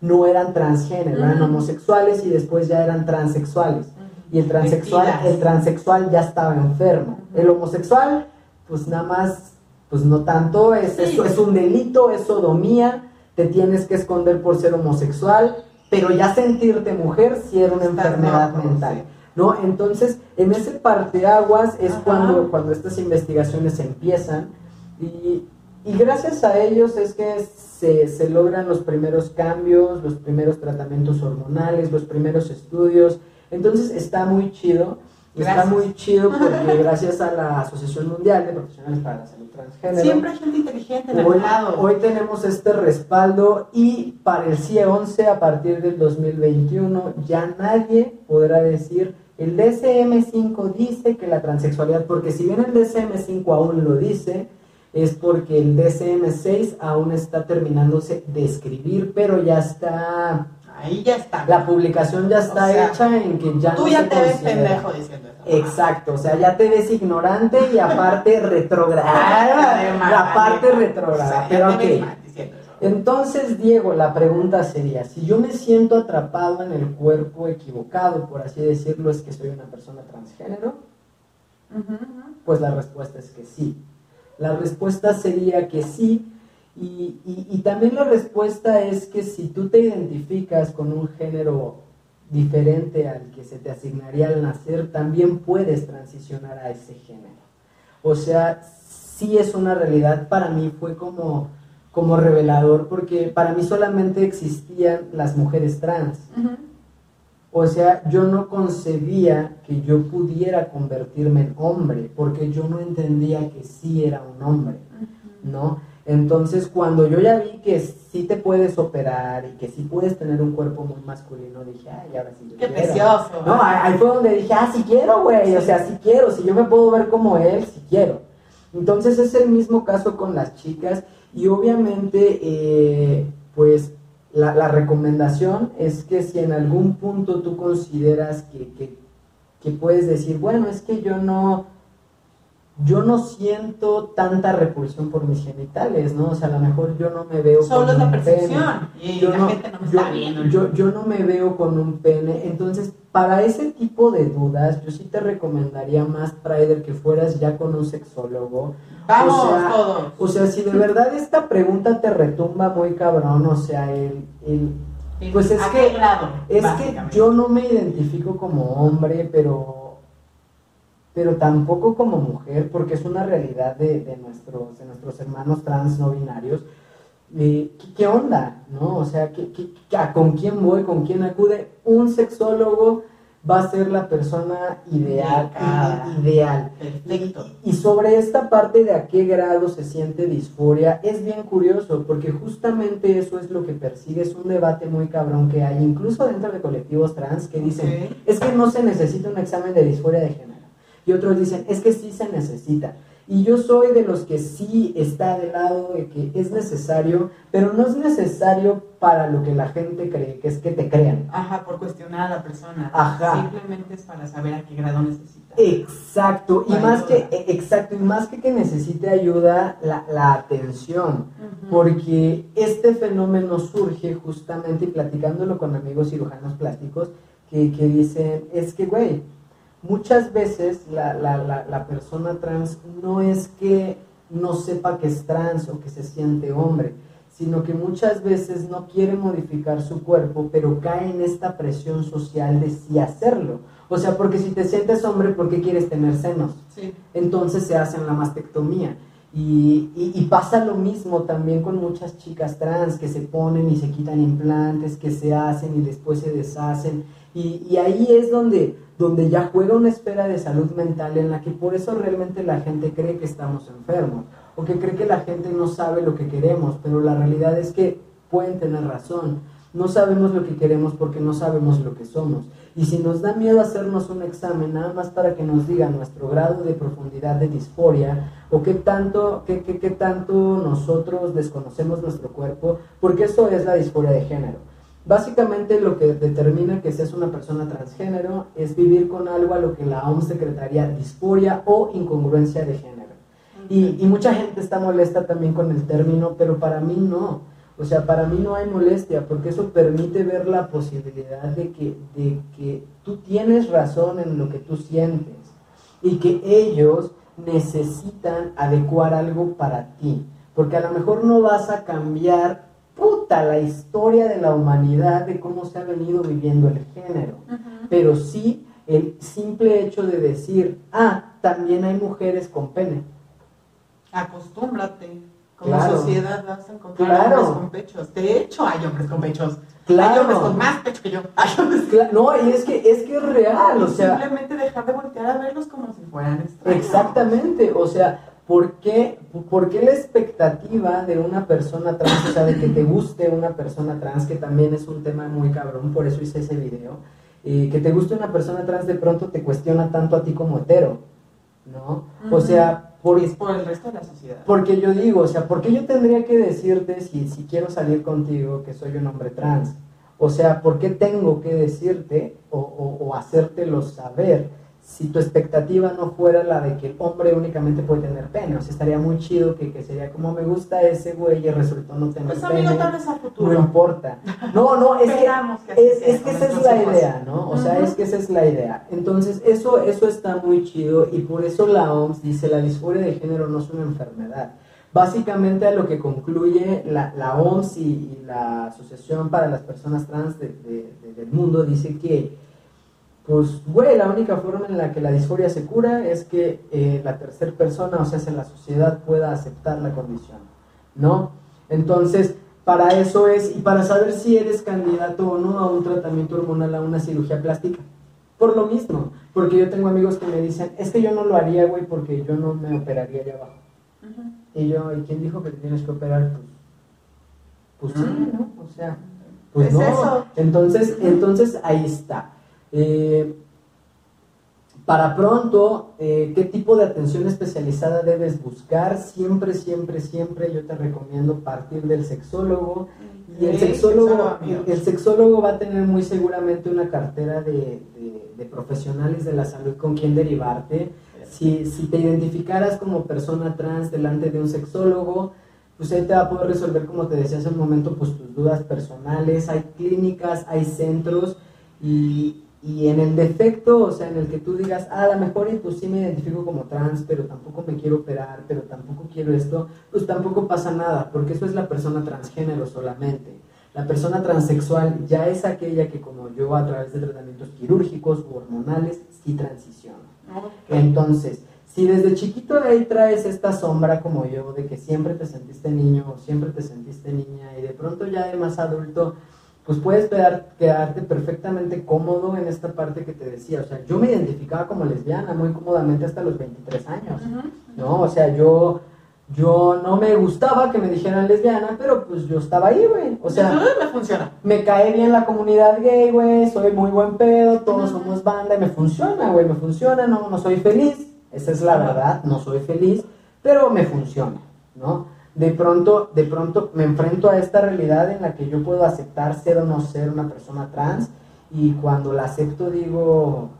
no eran transgénero, eran homosexuales y después ya eran transexuales. Y el transexual, el transexual ya estaba enfermo. El homosexual, pues nada más, pues no tanto, es, Sí. es, es un delito, es sodomía, te tienes que esconder por ser homosexual, pero ya sentirte mujer sí era una Estás enfermedad mental. sí. ¿no? Entonces, en ese parteaguas es Ajá. cuando, cuando estas investigaciones empiezan y, y gracias a ellos es que se, se logran los primeros cambios, los primeros tratamientos hormonales, los primeros estudios. Entonces, está muy chido. Está Gracias. muy chido porque [laughs] gracias a la Asociación Mundial de Profesionales para la Salud Transgénero, Siempre hay gente inteligente en Hoy, el lado. hoy tenemos este respaldo y para el CIE 11 a partir del 2021 ya nadie podrá decir el DSM5 dice que la transexualidad, porque si bien el DSM5 aún lo dice, es porque el DSM6 aún está terminándose de escribir, pero ya está, Ahí ya está. la publicación ya está O sea, hecha en que ya Tú no ya se te ves pendejo diciendo eso. Exacto, o sea, ya te ves ignorante y aparte [laughs] retrograda. La parte retrograda. o sea, ya Pero ok. Entonces, Diego, la pregunta sería, si yo me siento atrapado en el cuerpo equivocado, por así decirlo, es que soy una persona transgénero, pues la respuesta es que sí. La respuesta sería que sí. Y, y- también la respuesta es que si tú te identificas con un género diferente al que se te asignaría al nacer, también puedes transicionar a ese género. O sea, sí es una realidad. Para mí fue como, como revelador porque para mí solamente existían las mujeres trans. O sea, yo no concebía que yo pudiera convertirme en hombre, porque yo no entendía que sí era un hombre, ¿no? Entonces, cuando yo ya vi que sí te puedes operar y que sí puedes tener un cuerpo muy masculino, dije, ay, ahora sí yo Qué quiero". precioso. No, ahí fue donde dije, ah, sí quiero, güey, o sea, sí quiero, si yo me puedo ver como él, sí quiero. Entonces es el mismo caso con las chicas y obviamente, eh, pues la, la recomendación es que si en algún punto tú consideras que, que- que puedes decir, bueno, es que yo no, yo no siento tanta repulsión por mis genitales, ¿no? O sea, a lo mejor yo no me veo Solo con es la percepción. Y Yo la no, gente no me yo, está viendo. yo- yo no me veo con un pene. Entonces, para ese tipo de dudas, yo sí te recomendaría más, Prider, que fueras ya con un sexólogo. Vamos, o sea, todos. O sea, si de verdad esta pregunta te retumba muy cabrón, o sea, el, el pues es ¿A que- es que yo no me identifico como hombre, pero, pero tampoco como mujer, porque es una realidad de, de nuestros, de nuestros hermanos trans no binarios. Eh, ¿qué, qué onda? ¿No? O sea, ¿qué, qué- a ¿con quién voy? ¿Con quién acude? Un sexólogo va a ser la persona ideal. Ideal. Perfecto. Y, y sobre esta parte de a qué grado se siente disforia, es bien curioso, porque justamente eso es lo que persigue, es un debate muy cabrón que hay, incluso dentro de colectivos trans, que dicen, es que no se necesita un examen de disforia de género. Y otros dicen, es que sí se necesita. Y yo soy de los que sí está del lado de que es necesario, pero no es necesario para lo que la gente cree, que es que te crean. Ajá, por cuestionar a la persona. Ajá. Simplemente es para saber a qué grado necesita. Exacto, y más que, ayuda. eh, exacto, y más que que necesite ayuda, la, la atención, porque este fenómeno surge justamente, y platicándolo con amigos cirujanos plásticos, que, que dicen, es que, güey, muchas veces la, la, la, la persona trans no es que no sepa que es trans o que se siente hombre, sino que muchas veces no quiere modificar su cuerpo, pero cae en esta presión social de sí hacerlo. O sea, porque si te sientes hombre, ¿por qué quieres tener senos? Sí. entonces se hacen la mastectomía. Y, y- y pasa lo mismo también con muchas chicas trans que se ponen y se quitan implantes, que se hacen y después se deshacen. Y, ahí es donde, donde ya juega una esfera de salud mental en la que por eso realmente la gente cree que estamos enfermos o que cree que la gente no sabe lo que queremos, pero la realidad es que pueden tener razón. No sabemos lo que queremos porque no sabemos lo que somos. Y si nos da miedo hacernos un examen nada más para que nos diga nuestro grado de profundidad de disforia o qué tanto, qué, qué- qué tanto nosotros desconocemos nuestro cuerpo, porque eso es la disforia de género. Básicamente lo que determina que seas una persona transgénero es vivir con algo a lo que la OMS secretaría disforia o incongruencia de género. Y, y mucha gente está molesta también con el término, pero para mí no. O sea, para mí no hay molestia, porque eso permite ver la posibilidad de que, de que tú tienes razón en lo que tú sientes y que ellos necesitan adecuar algo para ti. Porque a lo mejor no vas a cambiar, la historia de la humanidad, de cómo se ha venido viviendo el género pero sí el simple hecho de decir, ah, también hay mujeres con pene. Acostúmbrate. Como Claro. sociedad vas a encontrar Claro. hombres con pechos. De hecho, hay hombres con pechos. Claro. Hay hombres con más pecho que yo. Hay hombres Cla- No, y es que es que es real, o sea, Simplemente dejar de voltear a verlos como si fueran extraños. exactamente, o sea, ¿por qué, ¿por qué la expectativa de una persona trans, o sea, de que te guste una persona trans, que también es un tema muy cabrón, por eso hice ese video, eh, que te guste una persona trans de pronto te cuestiona tanto a ti como hetero, ¿no? O sea, por, es por el resto de la sociedad. Porque yo digo, o sea, ¿por qué yo tendría que decirte si, si quiero salir contigo que soy un hombre trans? O sea, ¿por qué tengo que decirte o, o, o hacértelo saber si tu expectativa no fuera la de que el hombre únicamente puede tener pene? O sea, estaría muy chido que, que sería como me gusta ese güey y resultó no tener Pues pene. amigo, a No futuro. importa. No, no, es que es, que esa es la hijos. idea, ¿no? O sea, es que esa es la idea. Entonces, eso, eso está muy chido y por eso la OMS dice la disforia de género no es una enfermedad. Básicamente a lo que concluye la, la OMS y, y la Asociación para las Personas Trans de- de- de- del mundo dice que, pues, güey, la única forma en la que la disforia se cura es que eh, la tercera persona, o sea, si la sociedad pueda aceptar la condición, ¿no? Entonces, para eso es, y para saber si eres candidato o no a un tratamiento hormonal, a una cirugía plástica. Por lo mismo, porque yo tengo amigos que me dicen, es que yo no lo haría, güey, porque yo no me operaría allá abajo. Y yo, ¿y quién dijo que te tienes que operar? Pues, pues sí. ¿no? O sea, pues Es no. eso. Entonces, entonces ahí está. Eh, para pronto, eh, ¿qué tipo de atención especializada debes buscar? Siempre, siempre, siempre yo te recomiendo partir del sexólogo. Y el sexólogo, el sexólogo va a tener muy seguramente una cartera de, de- de profesionales de la salud con quien derivarte. si, si te identificaras como persona trans delante de un sexólogo, pues ahí te va a poder resolver, como te decía hace un momento, pues tus dudas personales. Hay clínicas, hay centros y, y en el defecto, o sea, en el que tú digas, ah, a lo mejor y pues sí me identifico como trans, pero tampoco me quiero operar, pero tampoco quiero esto, pues tampoco pasa nada, porque eso es la persona transgénero solamente. La persona transexual ya es aquella que como yo a través de tratamientos quirúrgicos u hormonales sí transiciona. Entonces, si desde chiquito ahí traes esta sombra como yo de que siempre te sentiste niño o siempre te sentiste niña y de pronto ya de más adulto, pues puedes quedarte perfectamente cómodo en esta parte que te decía. O sea, yo me identificaba como lesbiana muy cómodamente hasta los 23 años, ¿no? O sea, yo yo no me gustaba que me dijeran lesbiana, pero pues yo estaba ahí, güey. O sea, me funciona. Me cae bien la comunidad gay, güey. Soy muy buen pedo, todos somos banda y me funciona, güey. Me funciona, no, no soy feliz. Esa es la verdad, no soy feliz, pero me funciona, ¿no? De pronto, de pronto me enfrento a esta realidad en la que yo puedo aceptar ser o no ser una persona trans y cuando la acepto digo,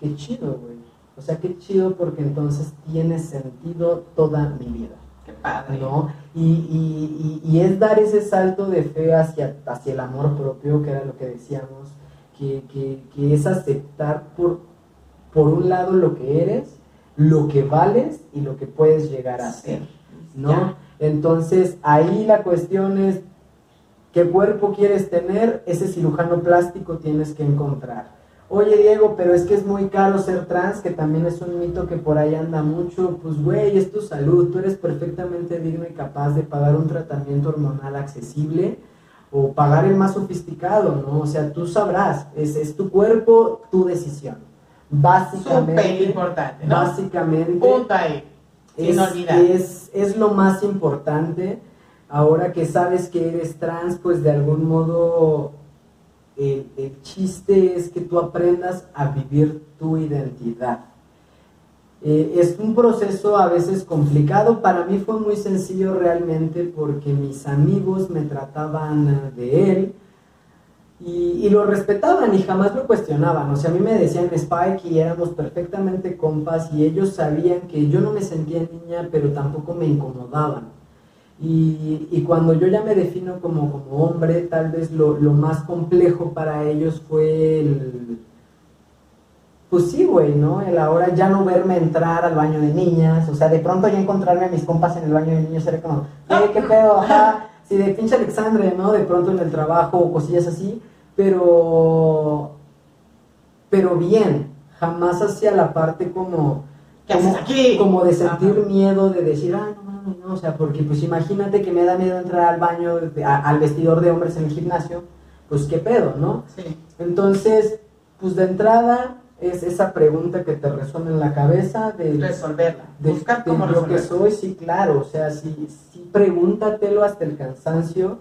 qué chido, güey. O sea, qué chido porque entonces tiene sentido toda mi vida. Qué padre. ¿no? Y, y, y, es dar ese salto de fe hacia, hacia el amor propio, que era lo que decíamos, que, que, que es aceptar por, por un lado lo que eres, lo que vales y lo que puedes llegar a ser, ¿no? Entonces, ahí la cuestión es, ¿qué cuerpo quieres tener? Ese cirujano plástico tienes que encontrar oye Diego, pero es que es muy caro ser trans, que también es un mito que por ahí anda mucho, pues güey, es tu salud, tú eres perfectamente digno y capaz de pagar un tratamiento hormonal accesible o pagar el más sofisticado, ¿no? O sea, tú sabrás, es, es tu cuerpo, tu decisión. Básicamente. importante, ¿no? Básicamente. Punto ahí. Es, es, es lo más importante. Ahora que sabes que eres trans, pues de algún modo el, chiste es que tú aprendas a vivir tu identidad. Eh, es un proceso a veces complicado, para mí fue muy sencillo realmente porque mis amigos me trataban de él y, lo respetaban y jamás lo cuestionaban. O sea, a mí me decían Spike y éramos perfectamente compas y ellos sabían que yo no me sentía niña, pero tampoco me incomodaban. Y, cuando yo ya me defino como, como hombre, tal vez lo, lo, más complejo para ellos fue el... Pues sí, güey, ¿no? El ahora ya no verme entrar al baño de niñas, o sea, de pronto ya encontrarme a mis compas en el baño de niños era como, eh, qué pedo, ajá, [laughs] sí, de pinche Alexandre, ¿no? De pronto en el trabajo o cosillas así, pero... Pero bien, jamás hacia la parte como... como, aquí? como de sentir miedo, de decir, ah, no o sea, porque pues imagínate que me da miedo entrar al baño, al vestidor de hombres en el gimnasio, pues qué pedo, ¿no? Sí. Entonces, pues de entrada es esa pregunta que te resuena en la cabeza de resolverla, de, buscar cómo lo que soy, sí, claro, o sea, sí, sí, pregúntatelo hasta el cansancio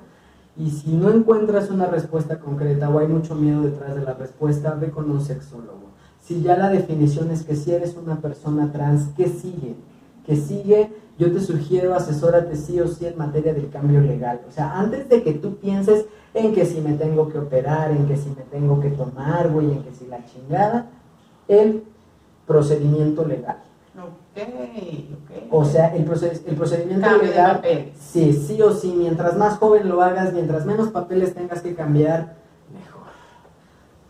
y si no encuentras una respuesta concreta o hay mucho miedo detrás de la respuesta, ve con un sexólogo. Si ya la definición es que si eres una persona trans, ¿qué sigue? ¿Qué sigue? yo te sugiero asesórate sí o sí en materia del cambio legal. O sea, antes de que tú pienses en que si me tengo que operar, en que si me tengo que tomar, güey, en que si la chingada, el procedimiento legal. Ok, ok. O sea, el, el procedimiento legal, sí, sí o sí, mientras más joven lo hagas, mientras menos papeles tengas que cambiar, mejor.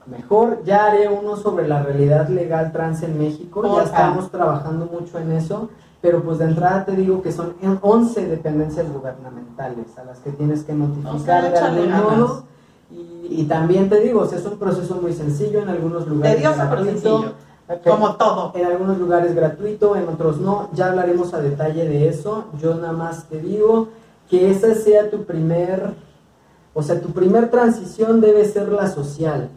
Mejor, ya haré uno sobre la realidad legal trans en México, ya estamos trabajando mucho en eso pero pues de entrada te digo que son 11 dependencias gubernamentales a las que tienes que notificar de algún modo. Y, también te digo, es un proceso muy sencillo, en algunos lugares Dios gratuito, como todo. En algunos lugares gratuito, en otros no, ya hablaremos a detalle de eso. Yo nada más te digo que esa sea tu primer, o sea, tu primer transición debe ser la social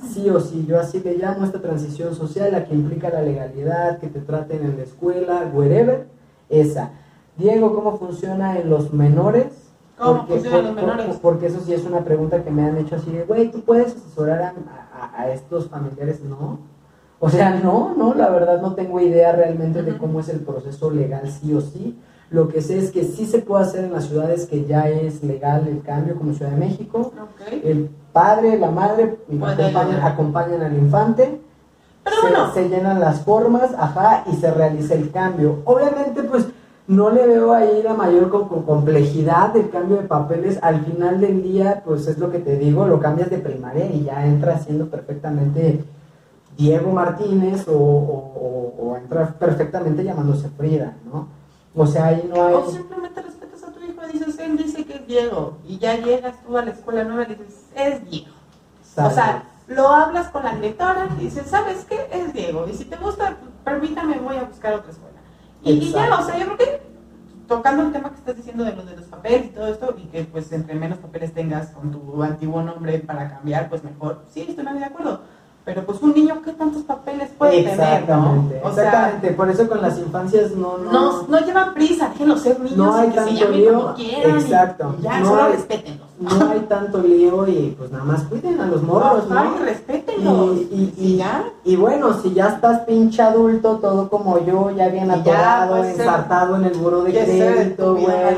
sí o sí. Yo así le llamo esta transición social, la que implica la legalidad, que te traten en la escuela, wherever, esa. Diego, ¿cómo funciona en los menores? ¿Cómo porque, funciona en los menores? porque eso sí es una pregunta que me han hecho así de, güey, ¿tú puedes asesorar a, estos familiares? No. O sea, no, no, la verdad no tengo idea realmente de cómo es el proceso legal sí o sí. Lo que sé es que sí se puede hacer en las ciudades que ya es legal el cambio, como Ciudad de México. Okay. El padre, la madre acompañan, acompañan, al infante Pero se, bueno. se llenan las formas, ajá, y se realiza el cambio. Obviamente, pues no le veo ahí la mayor co- co- complejidad del cambio de papeles. Al final del día, pues es lo que te digo, lo cambias de primaria y ya entra siendo perfectamente Diego Martínez o, o- o- o entra perfectamente llamándose Frida, ¿no? O sea, ahí no hay... O simplemente respetas a tu hijo y dices, él dice que es Diego. Y ya llegas tú a la escuela nueva y dices, es Diego. O sea, lo hablas con la directora y dices, ¿sabes qué? Es Diego. Y si te gusta, permítame, voy a buscar otra escuela. Y, y ya, o sea, yo creo que tocando el tema que estás diciendo de los de los papeles y todo esto, y que pues entre menos papeles tengas con tu antiguo nombre para cambiar, pues mejor. Sí, estoy muy de acuerdo. Pero pues un niño, ¿qué tantos papeles puede tener? Exactamente, ¿no? O sea. Por eso con las infancias no... no, no, no llevan prisa, déjenlos ser niños No hay y que se tanto llamen lío, como quieran. exacto. Y ya, No solo hay- respétenlos. No hay tanto lío y pues nada más cuiden a los morros, Ay, ¿no? respétenlos. Y, y, Y y, ya. y bueno, si ya estás pinche adulto, todo como yo, ya bien Y ya, atorado, pues, ensartado en el buro de crédito, güey,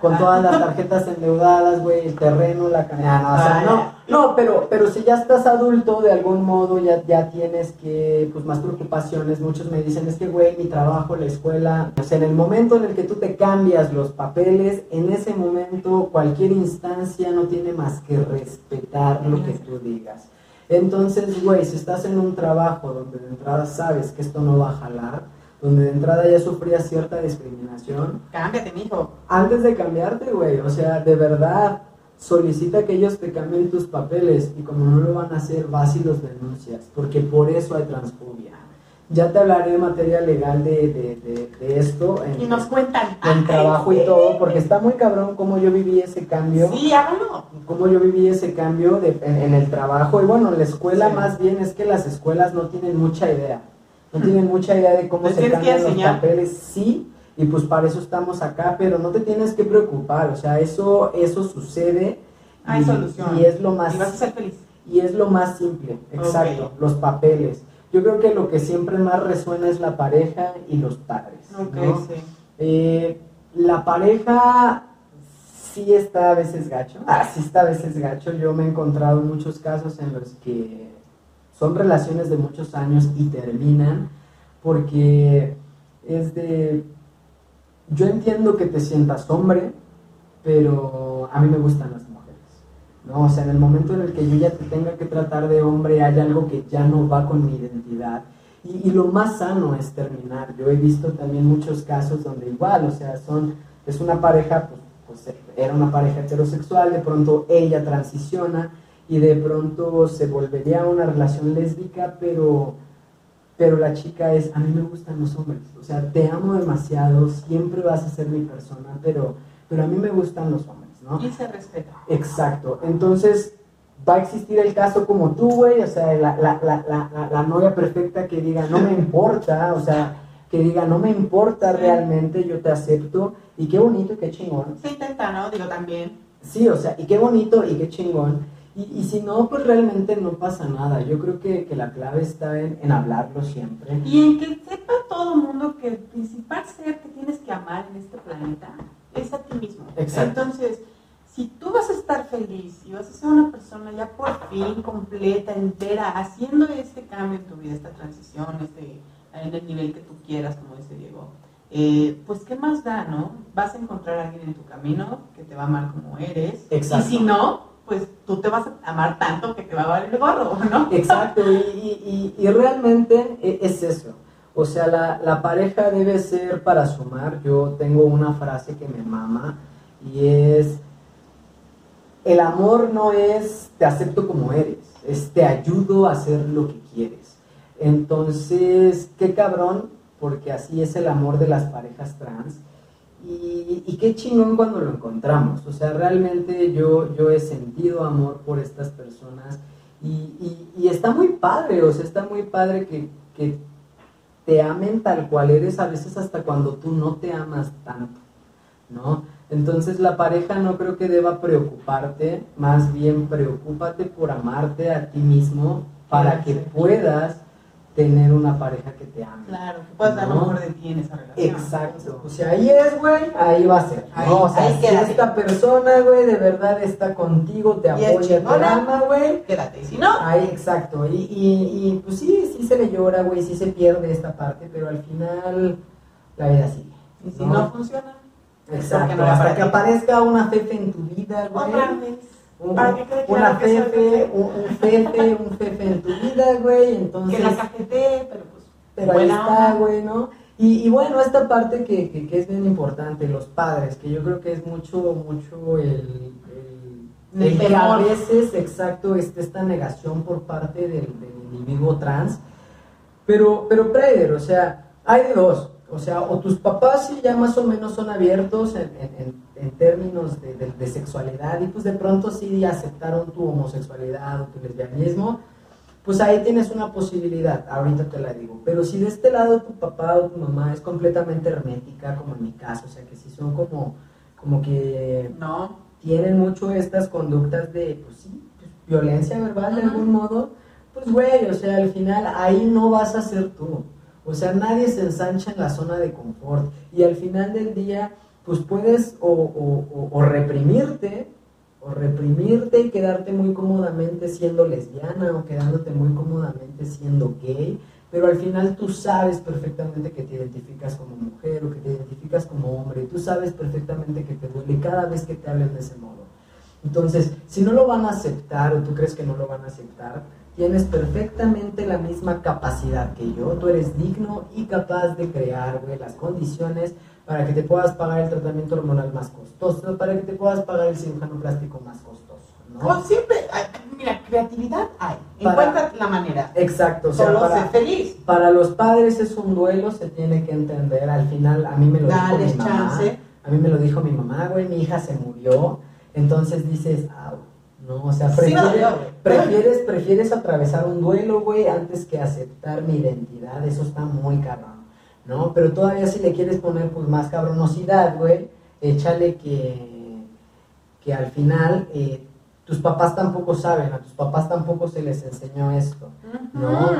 con Ah. todas las tarjetas endeudadas, güey, el terreno, la canana, o sea, Ah, no. No, pero, pero si ya estás adulto, de algún modo ya, ya tienes que, pues más preocupaciones, muchos me dicen, es que, güey, mi trabajo, la escuela, o sea, en el momento en el que tú te cambias los papeles, en ese momento cualquier instancia no tiene más que respetar lo que tú digas. Entonces, güey, si estás en un trabajo donde de entrada sabes que esto no va a jalar, donde de entrada ya sufrías cierta discriminación, Cámbiate, mijo. antes de cambiarte, güey, o sea, de verdad, solicita que ellos te cambien tus papeles y como no lo van a hacer, vas y los denuncias, porque por eso hay transfobia. Ya te hablaré de materia legal de, de, de- de esto en, Y nos cuentan. en trabajo y todo, porque está muy cabrón cómo yo viví ese cambio Sí, háganlo. cómo yo viví ese cambio de- en, en el trabajo. Y bueno, la escuela Sí. más bien es que las escuelas no tienen mucha idea. No tienen mucha idea de cómo se cambian los papeles. Sí, y pues para eso estamos acá, pero no te tienes que preocupar. O sea, eso, eso sucede. Hay y, solución. y es lo más Y vas a ser feliz. y es lo más simple, exacto, Ok. los papeles. Yo creo que lo que siempre más resuena es la pareja y los padres. Ok, ¿no? sí. Eh, la pareja sí está a veces gacho. [laughs] Ah, sí está a veces gacho. Yo me he encontrado en muchos casos en los que son relaciones de muchos años y terminan porque es de... Yo entiendo que te sientas hombre, pero a mí me gustan las mujeres. ¿no? O sea, en el momento en el que yo ya te tenga que tratar de hombre, hay algo que ya no va con mi identidad. Y, lo más sano es terminar. Yo he visto también muchos casos donde igual, o sea, son, es una pareja, pues, pues, era una pareja heterosexual, de pronto ella transiciona y de pronto se volvería una relación lésbica, pero, pero la chica es, a mí me gustan los hombres, o sea, te amo demasiado, siempre vas a ser mi persona, pero, pero a mí me gustan los hombres, ¿no? Y se respeta. Exacto. Entonces, va a existir el caso como tú, güey, o sea, la, la, la, la, la- la novia perfecta que diga, no me importa, o sea, que diga, no me importa realmente, yo te acepto, y qué bonito qué chingón. Se intenta, ¿no? Digo también. Sí, o sea, y qué bonito y qué chingón. Y, y si no, pues realmente no pasa nada. Yo creo que, que la clave está en, en hablarlo siempre. Y en que sepa todo el mundo que el principal ser que tienes que amar en este planeta es a ti mismo. Exacto. Entonces, si tú vas a estar feliz y vas a ser una persona ya por fin completa, entera, haciendo este cambio en tu vida, esta transición, este, en el nivel que tú quieras, como dice Diego, eh, pues qué más da, ¿no? Vas a encontrar a alguien en tu camino que te va a amar como eres. Exacto. Y si no, pues tú te vas a amar tanto que te va a valer el gorro, ¿no? Exacto, y, y- realmente e- es eso. O sea, la, la pareja debe ser para sumar. Yo tengo una frase que me mama y es, el amor no es te acepto como eres, es te ayudo a hacer lo que quieres. Entonces, qué cabrón, porque así es el amor de las parejas trans. Y, y qué chingón cuando lo encontramos. O sea, realmente yo, yo he sentido amor por estas personas y, y- y está muy padre, o sea, está muy padre que, que te amen tal cual eres, a veces hasta cuando tú no te amas tanto, ¿no? Entonces la pareja no creo que deba preocuparte, más bien preocúpate por amarte a ti mismo para que puedas tener una pareja que te ame. Claro, que puedas dar lo mejor de ti en esa relación. Exacto. O sea, ahí es, güey, ahí va a ser. Ahí- ¿no? O sea, ahí si quédate. esta persona, güey, de verdad está contigo, te Y apoya, te ama, güey. Quédate, si no, Ahí, exacto. Y, y, y, pues sí, sí se le llora, güey, sí se pierde esta parte, pero al final la vida sigue. y si no funciona, Exacto. no Hasta que aparezca una fefe en tu vida, güey. otra vez. Un- Para que quede una que fefe, un, un fefe, un fefe en tu vida, güey. Entonces, Que la cajetee, pero pues. pero ahí está, güey, ¿no? Y, y bueno, esta parte que, que, que es bien importante, los padres, que yo creo que es mucho, mucho el, el, El que a temor. veces, exacto, esté esta negación por parte del, del individuo trans. Pero, pero, Prader, o sea, hay de dos. O sea, o tus papás sí ya más o menos son abiertos en, en- en- en términos de, de- de sexualidad y pues de pronto sí aceptaron tu homosexualidad o tu lesbianismo, pues ahí tienes una posibilidad, ahorita te la digo. Pero si de este lado tu papá o tu mamá es completamente hermética, como en mi caso, o sea, que si son como, como que No. tienen mucho estas conductas de, pues sí, pues, violencia verbal de algún modo, pues güey, o sea, al final ahí no vas a ser tú. O sea, nadie se ensancha en la zona de confort. Y al final del día, pues puedes o, o- o- reprimirte, o reprimirte y quedarte muy cómodamente siendo lesbiana, o quedándote muy cómodamente siendo gay, pero al final tú sabes perfectamente que te identificas como mujer o que te identificas como hombre, y tú sabes perfectamente que te duele cada vez que te hablen de ese modo. Entonces, si no lo van a aceptar o tú crees que no lo van a aceptar, tienes perfectamente la misma capacidad que yo. Tú eres digno y capaz de crear, güey, las condiciones para que te puedas pagar el tratamiento hormonal más costoso, para que te puedas pagar el cirujano plástico más costoso, ¿no? O siempre, mira, creatividad hay. Para- Encuentra la manera. Exacto, o sea, Solo para, sé feliz. para los padres es un duelo, se tiene que entender. Al final, a mí me lo dijo mi mamá. chance. A mí me lo dijo mi mamá, güey, mi hija se murió. Entonces dices, au, no, o sea, prefieres, prefieres, prefieres atravesar un duelo, güey, antes que aceptar mi identidad. Eso está muy cabrón, ¿no? Pero todavía si le quieres poner, pues, más cabronosidad, güey, échale que, que al final eh, tus papás tampoco saben, a tus papás tampoco se les enseñó esto. No,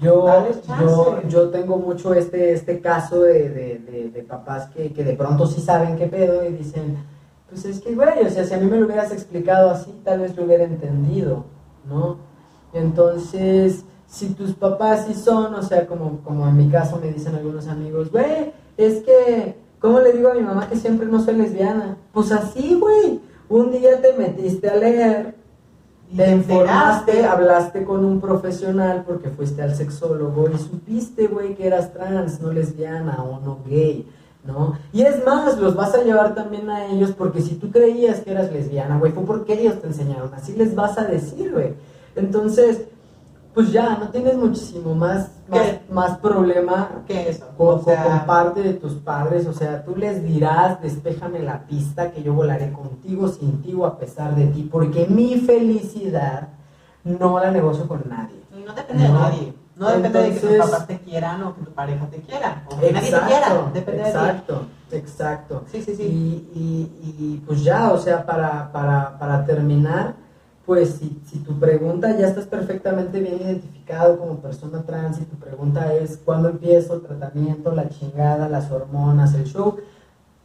yo, yo, yo tengo mucho este, este caso de, de, de- de papás que, que de pronto sí saben qué pedo y dicen, pues es que, güey, o sea, si a mí me lo hubieras explicado así, tal vez lo hubiera entendido, ¿no? Entonces, si tus papás sí son, o sea, como, como en mi caso me dicen algunos amigos, güey, es que, ¿cómo le digo a mi mamá que siempre no soy lesbiana? Pues así, güey, un día te metiste a leer te informaste, hablaste con un profesional porque fuiste al sexólogo y supiste, güey, que eras trans, no lesbiana o no gay, ¿no? Y es más, los vas a llevar también a ellos porque si tú creías que eras lesbiana, güey, fue porque ellos te enseñaron, así les vas a decir, güey. Entonces, pues ya, no tienes muchísimo más, más, problema ¿Qué eso? con, O sea, con parte de tus padres, o sea, tú les dirás, despéjame la pista, que yo volaré contigo, sin ti o a pesar de ti, porque mi felicidad no la negocio con nadie. no depende de nadie. No depende de que tus papás te quieran o que tu pareja te quiera. O que nadie te quiera. Depende de ti. exacto, exacto. Sí, sí, sí. Y, y- y, pues ya, o sea, para, para, para terminar, pues si, si tu pregunta ya estás perfectamente bien identificado como persona trans y tu pregunta es ¿cuándo empiezo el tratamiento, la chingada, las hormonas, el show?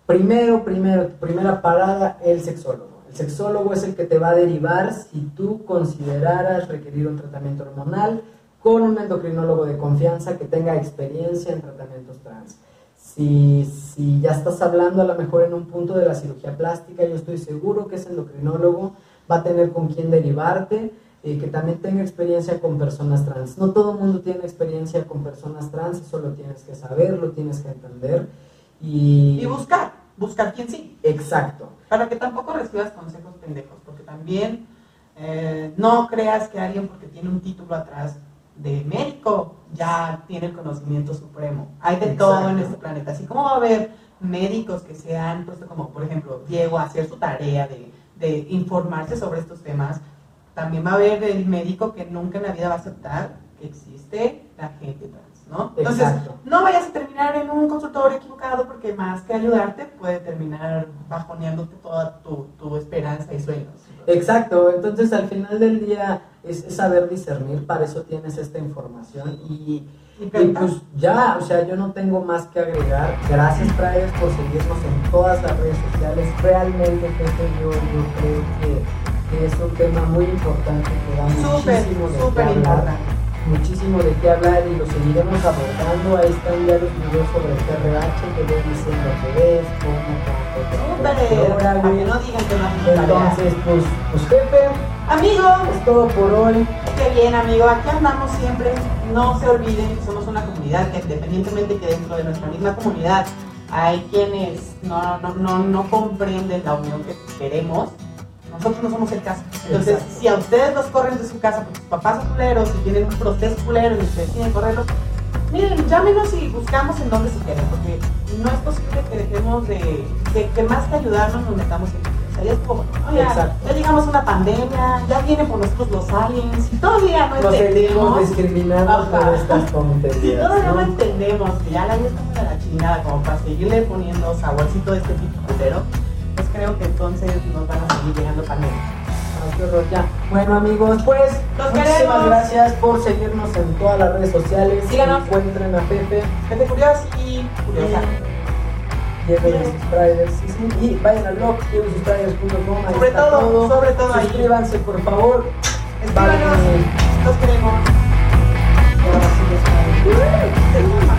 Primero, primero, tu primera parada, el sexólogo. El sexólogo es el que te va a derivar si tú consideraras requerir un tratamiento hormonal con un endocrinólogo de confianza que tenga experiencia en tratamientos trans. Si, si ya estás hablando a lo mejor en un punto de la cirugía plástica, yo estoy seguro que ese endocrinólogo va a tener con quién derivarte, eh, que también tenga experiencia con personas trans. No todo el mundo tiene experiencia con personas trans, eso lo tienes que saber, lo tienes que entender. Y, Y buscar. Buscar quién sí. Exacto. Para que tampoco recibas consejos pendejos. Porque también eh, no creas que alguien porque tiene un título atrás de médico ya tiene el conocimiento supremo. Hay de Exacto. todo en este planeta. Así como va a haber médicos que se han puesto como, por ejemplo, Diego, a hacer su tarea de, de informarse sobre estos temas, también va a haber el médico que nunca en la vida va a aceptar que existe la gente. ¿No? Entonces, Exacto. no vayas a terminar en un consultorio equivocado porque más que ayudarte puede terminar bajoneándote toda tu, tu esperanza y sueños. Exacto, entonces al final del día es, es saber discernir, para eso tienes esta información y, Y y preguntar. pues ya, o sea, yo no tengo más que agregar. Gracias, Praes, por seguirnos en todas las redes sociales. Realmente, yo, yo creo que, que es un tema muy importante que da Súper, muchísimo de súper importante. Muchísimo de qué hablar y lo seguiremos abordando. Ahí están ya los videos sobre el TRH que voy diciendo que es, cómo, ahora, para que no digan que no. Entonces, pues, pues jefe, Amigo, es todo por hoy. Qué bien, amigo. Aquí andamos siempre. No se olviden que somos una comunidad que, independientemente que dentro de nuestra misma comunidad hay quienes no, no, no, no comprenden la unión que queremos, nosotros no somos el caso. Entonces, Exacto. si a ustedes los corren de su casa porque sus papás son culeros y tienen un proceso culero y ustedes tienen que correrlos, miren, llámenos y buscamos en dónde se queden, porque no es posible que dejemos de, que, que más que ayudarnos nos metamos en o sea, ya es como, llegamos a una pandemia, ya vienen por nosotros los aliens, y todavía no Nos entendemos. discriminando Ajá. por estas Si tonterías. todavía no ¿no? entendemos que ya la vida está muy de la chingada como para seguirle poniendo saborcito de este tipo culero, creo que entonces nos van a seguir llegando pandemias. Ya. Bueno amigos, pues Los muchísimas queremos. gracias por seguirnos en todas las redes sociales. Síganos. Encuentren a Pepe, Gente curiosa y curiosa. Subscribers, sí, sí, y vayan al blog diegosubscribers.com. ahí Sobre está todo, sobre todo ahí. Suscríbanse por favor. Escríbanos, los queremos. Ahora sí.